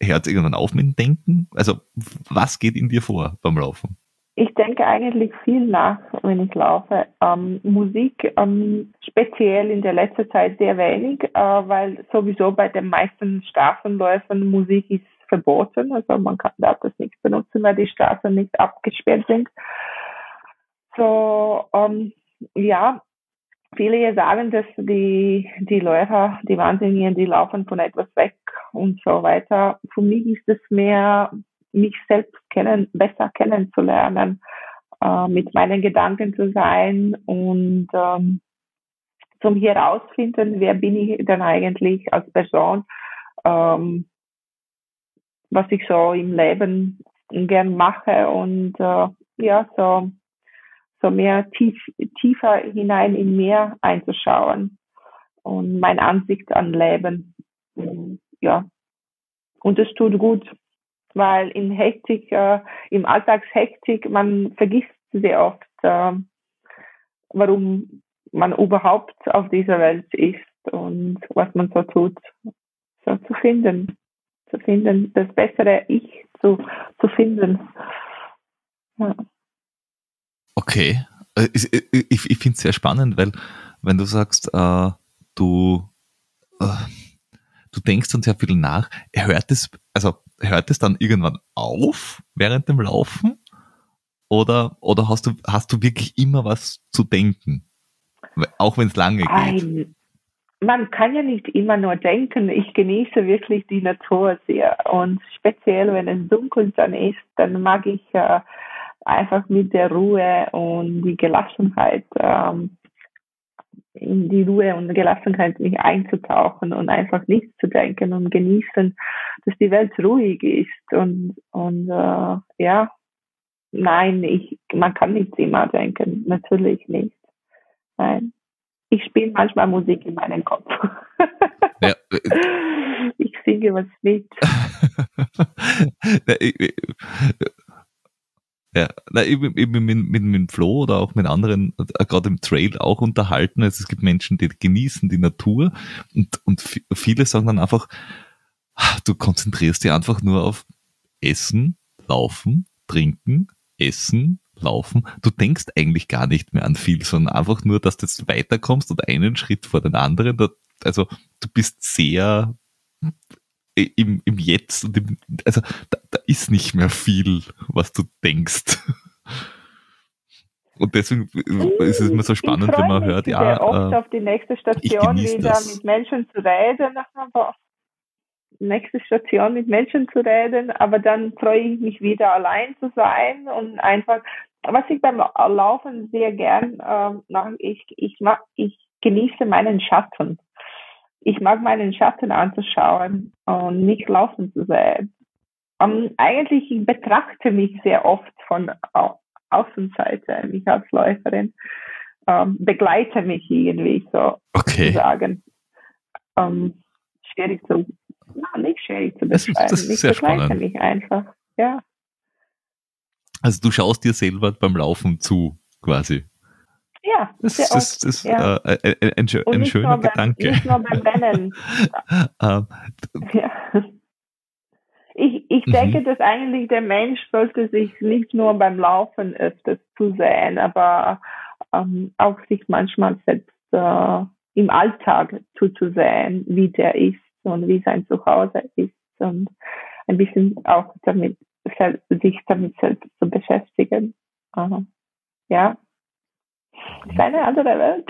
hört irgendwann auf mit dem Denken? Also was geht in dir vor beim Laufen? Ich denke eigentlich viel nach, wenn ich laufe. Ähm, Musik ähm, speziell in der letzten Zeit sehr wenig, äh, weil sowieso bei den meisten Straßenläufen Musik ist verboten. Also man kann, darf das nicht benutzen, weil die Straßen nicht abgesperrt sind. So, ähm, ja, viele sagen, dass die, die Läufer, die Wahnsinnigen, die laufen von etwas weg und so weiter. Für mich ist es mehr, mich selbst kennen, besser kennenzulernen, äh, mit meinen Gedanken zu sein und ähm, zum herausfinden, wer bin ich denn eigentlich als Person, ähm, was ich so im Leben gern mache und äh, ja, so so mehr tief, tiefer hinein in mir einzuschauen und meine Ansicht an Leben. Ja. Und das tut gut, weil in Hektik, äh, im Alltagshektik, man vergisst sehr oft, äh, warum man überhaupt auf dieser Welt ist und was man so tut, so zu finden, zu finden, das bessere Ich zu, zu finden. Ja. Okay, äh, ich, ich, ich finde es sehr spannend, weil wenn du sagst, äh, du, äh, du denkst dann sehr viel nach, hört es, also hört es dann irgendwann auf während dem Laufen? Oder, oder hast du, hast du wirklich immer was zu denken? Auch wenn es lange geht. Ein, man kann ja nicht immer nur denken. Ich genieße wirklich die Natur sehr. Und speziell, wenn es dunkel dann ist, dann mag ich äh, einfach mit der Ruhe und die Gelassenheit ähm, in die Ruhe und Gelassenheit mich einzutauchen und einfach nichts zu denken und genießen, dass die Welt ruhig ist und und äh, ja, nein, ich man kann nicht immer denken, natürlich nicht, nein. Ich spiele manchmal Musik in meinem Kopf. Ja. ich singe was mit. Ja, na, eben, eben mit, mit, mit Flo oder auch mit anderen, äh, gerade im Trail auch unterhalten. Also es gibt Menschen, die genießen die Natur und, und viele sagen dann einfach, ah, du konzentrierst dich einfach nur auf Essen, Laufen, Trinken, Essen, Laufen. Du denkst eigentlich gar nicht mehr an viel, sondern einfach nur, dass du jetzt weiterkommst und einen Schritt vor den anderen. Also du bist sehr im, im Jetzt und im, also da, da ist nicht mehr viel, was du denkst. Und deswegen ist es immer so spannend, wenn man hört, ja. Oft äh, auf die nächste Station wieder das. mit Menschen zu reden. nächste Station mit Menschen zu reden, aber dann freue ich mich wieder allein zu sein und einfach, was ich beim Laufen sehr gern äh, mache, ich, ich, ich genieße meinen Schatten ich mag meinen Schatten anzuschauen und nicht laufen zu sehen. Um, eigentlich ich betrachte mich sehr oft von Au Außenseite, mich als Läuferin, um, ähm, begleite mich irgendwie so okay. sagen. Um, ähm, schwierig zu, na, nicht schwierig zu beschreiben. Das, das ich begleite spannend. mich einfach, ja. Also du schaust dir selber beim Laufen zu, quasi. Ja, das, ist, das ist ja. äh, ein, ein, ein schöner beim, Gedanke. Nicht nur beim Rennen. Ähm, ja. Ich, ich mhm. denke, dass eigentlich der Mensch sollte sich nicht nur beim Laufen öfters zu sehen, aber ähm, auch sich manchmal selbst äh, im Alltag zuzusehen, wie der ist und wie sein Zuhause ist und ein bisschen auch damit sich damit selbst zu beschäftigen. Uh, ja, keine andere Welt.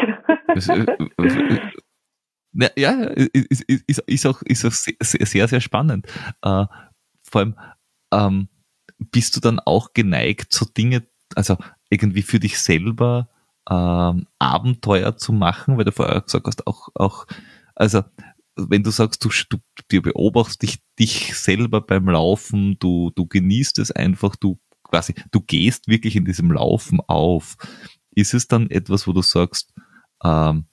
Äh, äh, ja, ist, ist, ist, auch, ist auch sehr, sehr spannend. Äh, vor allem, ähm, bist du dann auch geneigt, so Dinge, also irgendwie für dich selber ähm, Abenteuer zu machen, weil du vorher gesagt hast, auch, auch also wenn du sagst, du, du, du beobachtest dich, dich selber beim Laufen, du, du genießt es einfach, du quasi, du gehst wirklich in diesem Laufen auf ist es dann etwas, wo du sagst, ähm,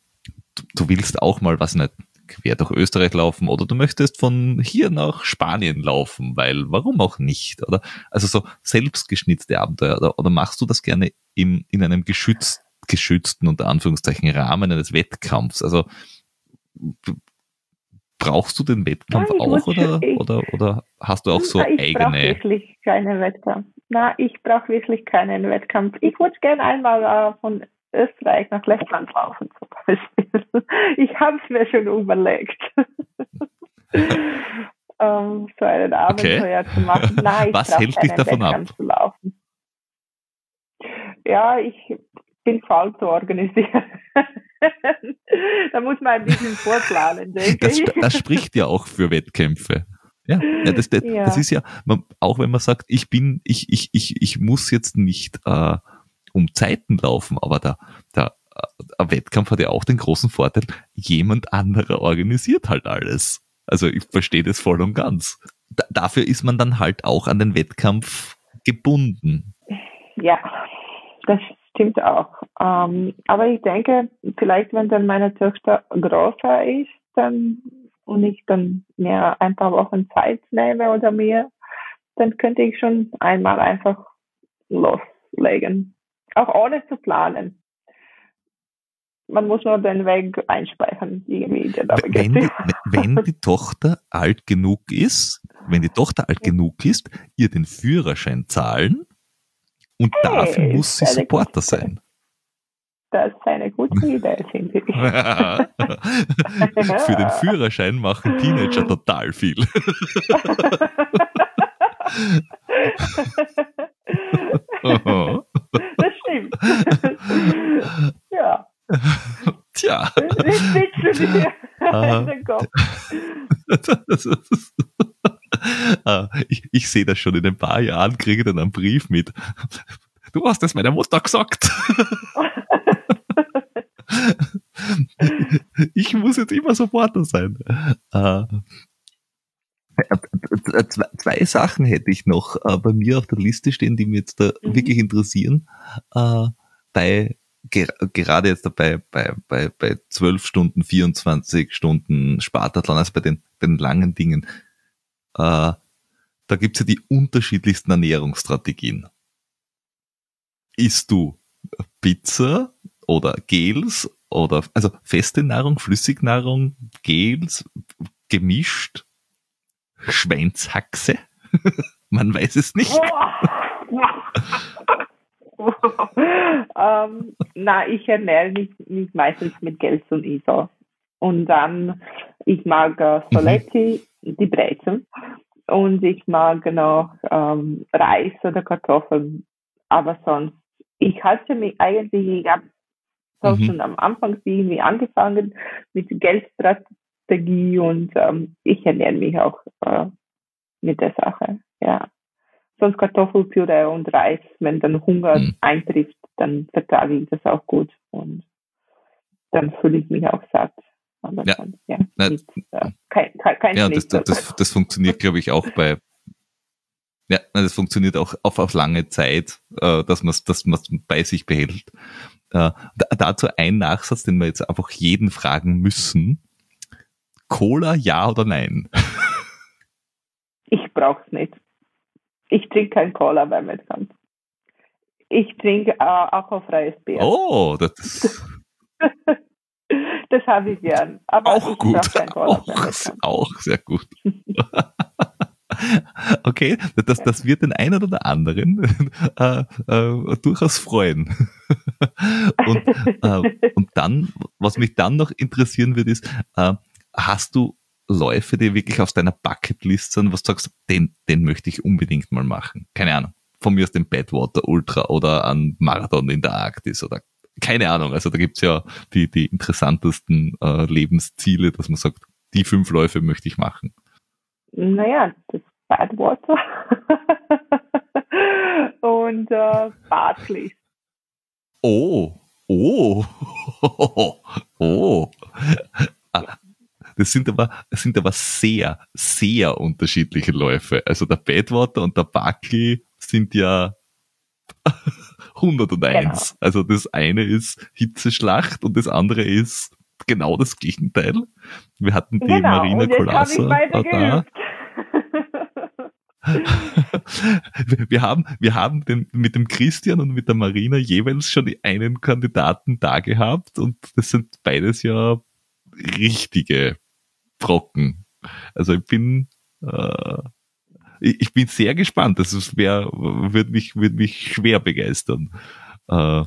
du, du willst auch mal, was nicht, quer durch Österreich laufen oder du möchtest von hier nach Spanien laufen, weil warum auch nicht? Oder also so selbstgeschnitzte Abenteuer oder, oder machst du das gerne im, in einem geschützt, geschützten unter Anführungszeichen Rahmen eines Wettkampfs? Also brauchst du den Wettkampf Nein, auch oder, ich, oder, oder hast du auch so ich eigene? Ich wirklich keinen Wettkampf. Na, ich brauche wirklich keinen Wettkampf. Ich würde gerne einmal äh, von Österreich nach Lettland laufen zum Beispiel. Ich habe es mir schon überlegt. um, so einen Abenteuer okay. zu machen. Nein, ich Was hält dich davon Wettkampf ab? Zu laufen. Ja, ich bin faul zu organisieren. da muss man ein bisschen vorplanen, denke das, ich. Das spricht ja auch für Wettkämpfe. Ja, ja, das, das, ja. das ist ja, man, auch wenn man sagt, ich bin, ich, ich, ich, ich muss jetzt nicht äh, um Zeiten laufen, aber der, der, der Wettkampf hat ja auch den großen Vorteil, jemand anderer organisiert halt alles. Also ich verstehe das voll und ganz. Da, dafür ist man dann halt auch an den Wettkampf gebunden. Ja, das stimmt auch. Ähm, aber ich denke, vielleicht wenn dann meine Tochter größer ist, dann und ich dann mir ein paar Wochen Zeit nehme oder mehr, dann könnte ich schon einmal einfach loslegen. Auch ohne zu planen. Man muss nur den Weg einspeichern, irgendwie. Der wenn, die, wenn die Tochter alt genug ist, wenn die Tochter alt genug ist, ihr den Führerschein zahlen und hey, dafür muss sie Supporter sein. Das ist eine gute Idee, finde ich. Für den Führerschein machen Teenager total viel. das stimmt. ja. Tja. Du dir in den Kopf. Ah, ich, ich sehe das schon in ein paar Jahren, kriege dann einen Brief mit. Du hast das meiner Mutter gesagt. ich muss jetzt immer Supporter sein. Äh, zwei Sachen hätte ich noch äh, bei mir auf der Liste stehen, die mir jetzt da mhm. wirklich interessieren. Äh, bei gerade jetzt dabei bei, bei, bei 12 Stunden, 24 Stunden Spartathlon, also bei den, den langen Dingen, äh, da gibt's ja die unterschiedlichsten Ernährungsstrategien. Isst du Pizza oder Gels oder also feste Nahrung, Flüssignahrung, Gels, gemischt, Schweinshaxe? Man weiß es nicht. ähm, na, ich ernähre mich, mich meistens mit Gels und ISO. Und dann, ich mag äh, Soletti, mhm. die Brezen. Und ich mag noch ähm, Reis oder Kartoffeln. Aber sonst, ich halte mich eigentlich, ich habe mhm. schon am Anfang irgendwie angefangen mit Geldstrategie und ähm, ich ernähre mich auch äh, mit der Sache. Ja sonst Kartoffelpüree und Reis, wenn dann Hunger mhm. eintrifft, dann vertrage ich das auch gut und dann fühle ich mich auch satt. Aber ja, dann, ja, mit, äh, kein, kein ja das, das, das funktioniert, glaube ich, auch bei ja, das funktioniert auch auf, auf lange Zeit, äh, dass man es dass bei sich behält. Äh, dazu ein Nachsatz, den wir jetzt einfach jeden fragen müssen. Cola, ja oder nein? Ich brauch's nicht. Ich trinke kein Cola beim Wettkampf. Ich trinke äh, auch auf freies Bier. Oh, das Das habe ich gern. Aber auch gut. Auch, auch, sehr gut. okay, das, das wird den einen oder anderen äh, äh, durchaus freuen. und, äh, und dann, was mich dann noch interessieren wird, ist, äh, hast du Läufe, die wirklich auf deiner Bucketlist sind, was du sagst, den, den möchte ich unbedingt mal machen? Keine Ahnung. Von mir aus dem Badwater Ultra oder ein Marathon in der Arktis oder keine Ahnung. Also da gibt's ja die, die interessantesten äh, Lebensziele, dass man sagt, die fünf Läufe möchte ich machen. Naja, das Badwater und äh, Barclays. Oh, oh, oh. Ah, das sind aber, das sind aber sehr, sehr unterschiedliche Läufe. Also der Badwater und der Buckley sind ja 101. Genau. Also das eine ist Hitzeschlacht und das andere ist genau das Gegenteil. Wir hatten die genau. Marina Colassa da. Wir haben, wir haben den, mit dem Christian und mit der Marina jeweils schon einen Kandidaten da gehabt und das sind beides ja richtige Brocken. Also ich bin, äh, ich, bin sehr gespannt. Das ist, wär, mich, wird mich schwer begeistern. Äh,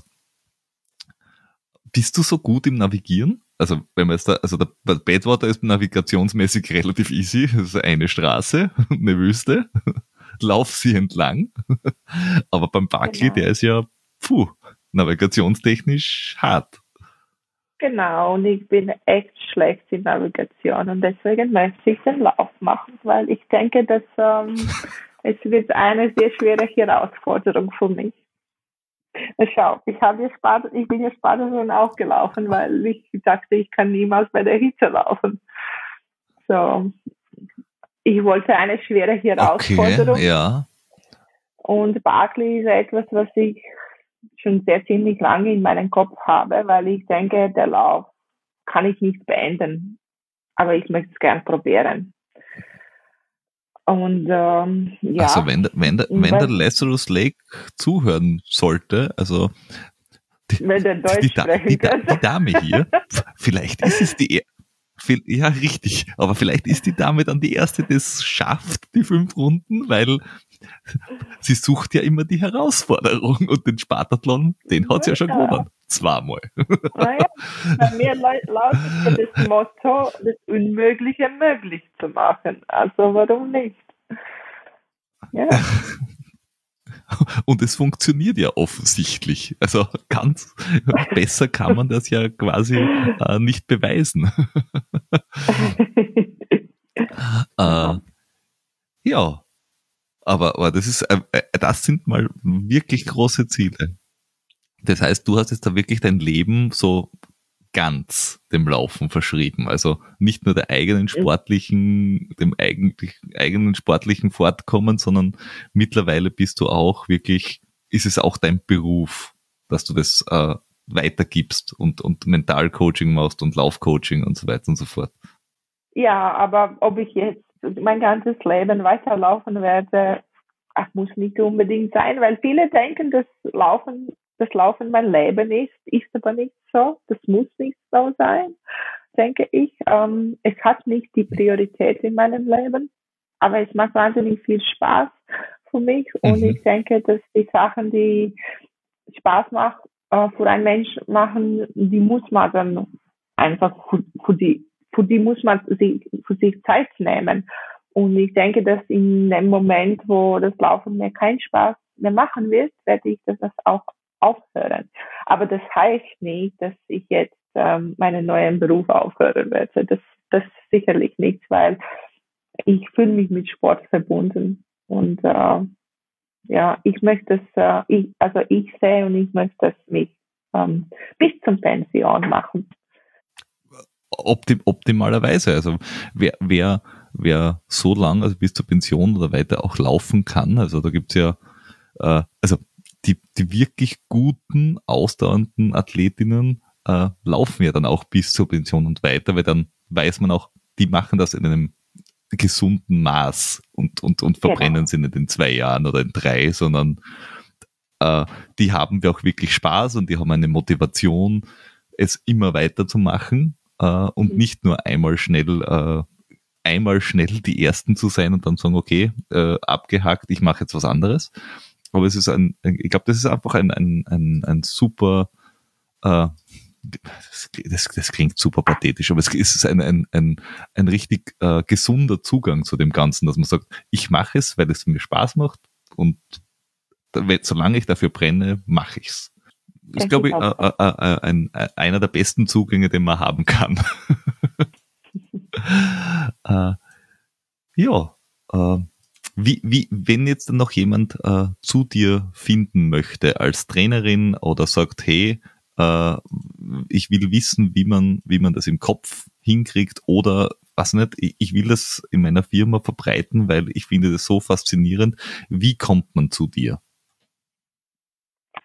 bist du so gut im Navigieren? Also, wenn man jetzt da, also der Badwater ist navigationsmäßig relativ easy. Das ist eine Straße, eine Wüste. Lauf sie entlang. Aber beim Buckley, genau. der ist ja, puh, navigationstechnisch hart. Genau, und ich bin echt schlecht in Navigation und deswegen möchte ich den Lauf machen, weil ich denke, dass ähm, es wird eine sehr schwere Herausforderung für mich. Schau, ich habe ja ich bin ja Spartan auch gelaufen, weil ich dachte, ich kann niemals bei der Hitze laufen. So, ich wollte eine schwere Herausforderung. Okay, ja. Und Barclay ist etwas, was ich schon sehr ziemlich lange in meinem Kopf habe, weil ich denke, der Lauf kann ich nicht beenden. aber ich möchte es gern probieren. Und ähm, ja. Also wenn, wenn, der, wenn der Lazarus Lake zuhören sollte, also die, die, die, die, die Dame hier, vielleicht ist es die, ja, richtig. Aber vielleicht ist die Dame dann die erste, die es schafft, die fünf Runden, weil sie sucht ja immer die Herausforderung und den Spartathlon, den hat sie ja schon gewonnen. Zweimal. Naja, bei mir lautet das Motto, das Unmögliche möglich zu machen. Also warum nicht? Ja. Und es funktioniert ja offensichtlich. Also ganz besser kann man das ja quasi äh, nicht beweisen. äh, ja, aber, aber das ist, äh, äh, das sind mal wirklich große Ziele. Das heißt, du hast jetzt da wirklich dein Leben so ganz dem Laufen verschrieben. Also nicht nur der eigenen sportlichen, dem eigentlich, eigenen sportlichen Fortkommen, sondern mittlerweile bist du auch wirklich, ist es auch dein Beruf, dass du das äh, weitergibst und, und Mentalcoaching machst und Laufcoaching und so weiter und so fort. Ja, aber ob ich jetzt mein ganzes Leben weiterlaufen werde, ach, muss nicht unbedingt sein, weil viele denken, dass Laufen das Laufen mein Leben ist, ist aber nicht so. Das muss nicht so sein, denke ich. Ähm, es hat nicht die Priorität in meinem Leben, aber es macht wahnsinnig viel Spaß für mich und mhm. ich denke, dass die Sachen, die Spaß machen, äh, für einen Mensch machen, die muss man dann einfach für, für die, für die muss man sich, für sich Zeit nehmen. Und ich denke, dass in dem Moment, wo das Laufen mir keinen Spaß mehr machen wird, werde ich das auch aufhören. Aber das heißt nicht, dass ich jetzt ähm, meinen neuen Beruf aufhören werde. Das, das sicherlich nicht, weil ich fühle mich mit Sport verbunden und äh, ja, ich möchte es, äh, ich, also ich sehe und ich möchte es mich ähm, bis zum Pension machen. Optim, optimalerweise. Also wer, wer, wer so lange, also bis zur Pension oder weiter auch laufen kann, also da gibt's ja, äh, also die, die wirklich guten, ausdauernden Athletinnen äh, laufen ja dann auch bis zur Pension und weiter, weil dann weiß man auch, die machen das in einem gesunden Maß und, und, und verbrennen genau. sie nicht in zwei Jahren oder in drei, sondern äh, die haben wir auch wirklich Spaß und die haben eine Motivation, es immer weiter zu machen äh, und mhm. nicht nur einmal schnell äh, einmal schnell die Ersten zu sein und dann sagen, okay, äh, abgehakt, ich mache jetzt was anderes, aber es ist ein, ich glaube, das ist einfach ein, ein, ein, ein super, äh, das, das klingt super pathetisch, aber es ist ein, ein, ein, ein richtig äh, gesunder Zugang zu dem Ganzen, dass man sagt, ich mache es, weil es mir Spaß macht und solange ich dafür brenne, mache ich's. Das ist, glaube ich, äh, äh, äh, ein, äh, einer der besten Zugänge, den man haben kann. äh, ja, äh, wie, wie, wenn jetzt noch jemand äh, zu dir finden möchte als Trainerin oder sagt, hey, äh, ich will wissen, wie man, wie man das im Kopf hinkriegt oder was nicht, ich will das in meiner Firma verbreiten, weil ich finde das so faszinierend. Wie kommt man zu dir?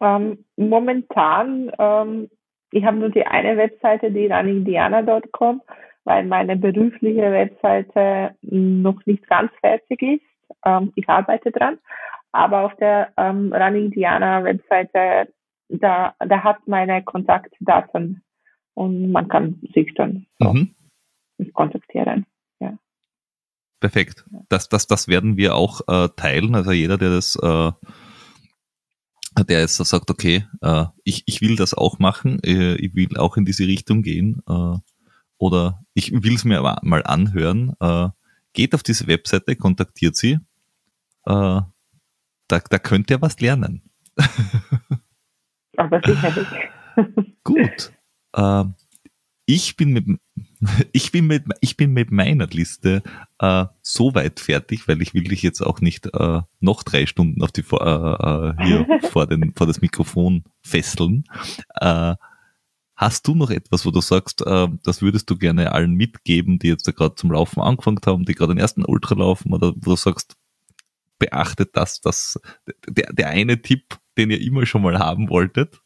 Ähm, momentan, ähm, ich habe nur die eine Webseite, die runningdiana.com, weil meine berufliche Webseite noch nicht ganz fertig ist. Ähm, ich arbeite dran. Aber auf der ähm, Running Diana Webseite, da, da hat meine Kontaktdaten und man kann sich dann mhm. kontaktieren. Ja. Perfekt. Das, das, das werden wir auch äh, teilen. Also jeder, der das äh, der jetzt sagt, okay, äh, ich, ich will das auch machen, äh, ich will auch in diese Richtung gehen äh, oder ich will es mir mal anhören, geht auf diese Webseite, kontaktiert sie. Da, da könnt ihr was lernen. Aber sicherlich. Gut. Äh, ich bin mit ich bin mit ich bin mit meiner Liste äh, so weit fertig, weil ich will dich jetzt auch nicht äh, noch drei Stunden auf die äh, äh, hier vor den vor das Mikrofon fesseln. Äh, Hast du noch etwas, wo du sagst, äh, das würdest du gerne allen mitgeben, die jetzt da gerade zum Laufen angefangen haben, die gerade den ersten Ultra laufen, oder wo du sagst, beachtet das, das der, der eine Tipp, den ihr immer schon mal haben wolltet?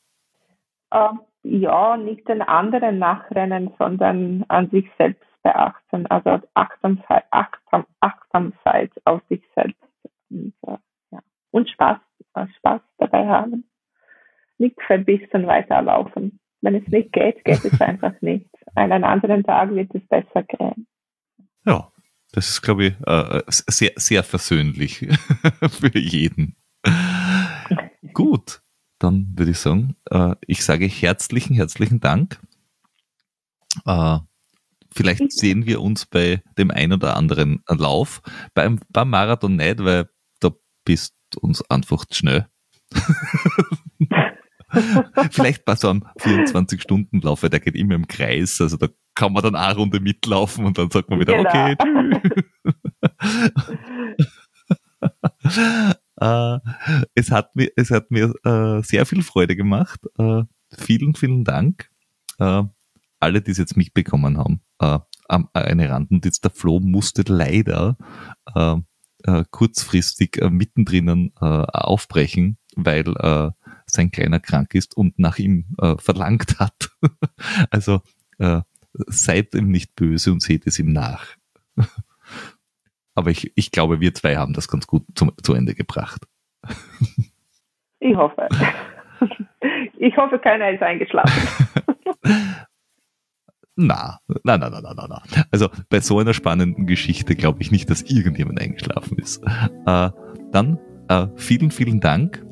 Ähm, ja, nicht den anderen nachrennen, sondern an sich selbst beachten. Also Achtsamkeit, Achtsam, Achtsamkeit auf sich selbst und, äh, ja. und Spaß, äh, Spaß dabei haben. Nicht verbissen weiterlaufen. Wenn es nicht geht, geht es einfach nicht. Einen anderen Tag wird es besser gehen. Ja, das ist, glaube ich, äh, sehr, sehr versöhnlich für jeden. Gut, dann würde ich sagen, äh, ich sage herzlichen, herzlichen Dank. Äh, vielleicht sehen wir uns bei dem ein oder anderen Lauf. Beim, beim Marathon nicht, weil da bist uns einfach schnell. Vielleicht bei so einem 24-Stunden-Lauf, weil der geht immer im Kreis, also da kann man dann eine Runde mitlaufen und dann sagt man wieder, genau. okay, äh, es hat mir, es hat mir äh, sehr viel Freude gemacht. Äh, vielen, vielen Dank. Äh, alle, die es jetzt mitbekommen haben. Äh, eine Randnotiz, der Flo musste leider äh, kurzfristig mittendrin aufbrechen, weil sein Kleiner krank ist und nach ihm verlangt hat. also seid ihm nicht böse und seht es ihm nach. Aber ich, ich glaube, wir zwei haben das ganz gut zum, zu Ende gebracht. Ich hoffe. Ich hoffe, keiner ist eingeschlafen. Na, na, na, na, na, na, na. Also bei so einer spannenden Geschichte glaube ich nicht, dass irgendjemand eingeschlafen ist. Äh, dann äh, vielen, vielen Dank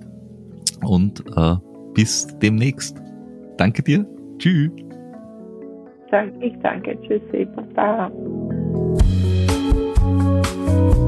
und äh, bis demnächst. Danke dir. Tschüss. Ich danke. Tschüssi. Baba. Thank you.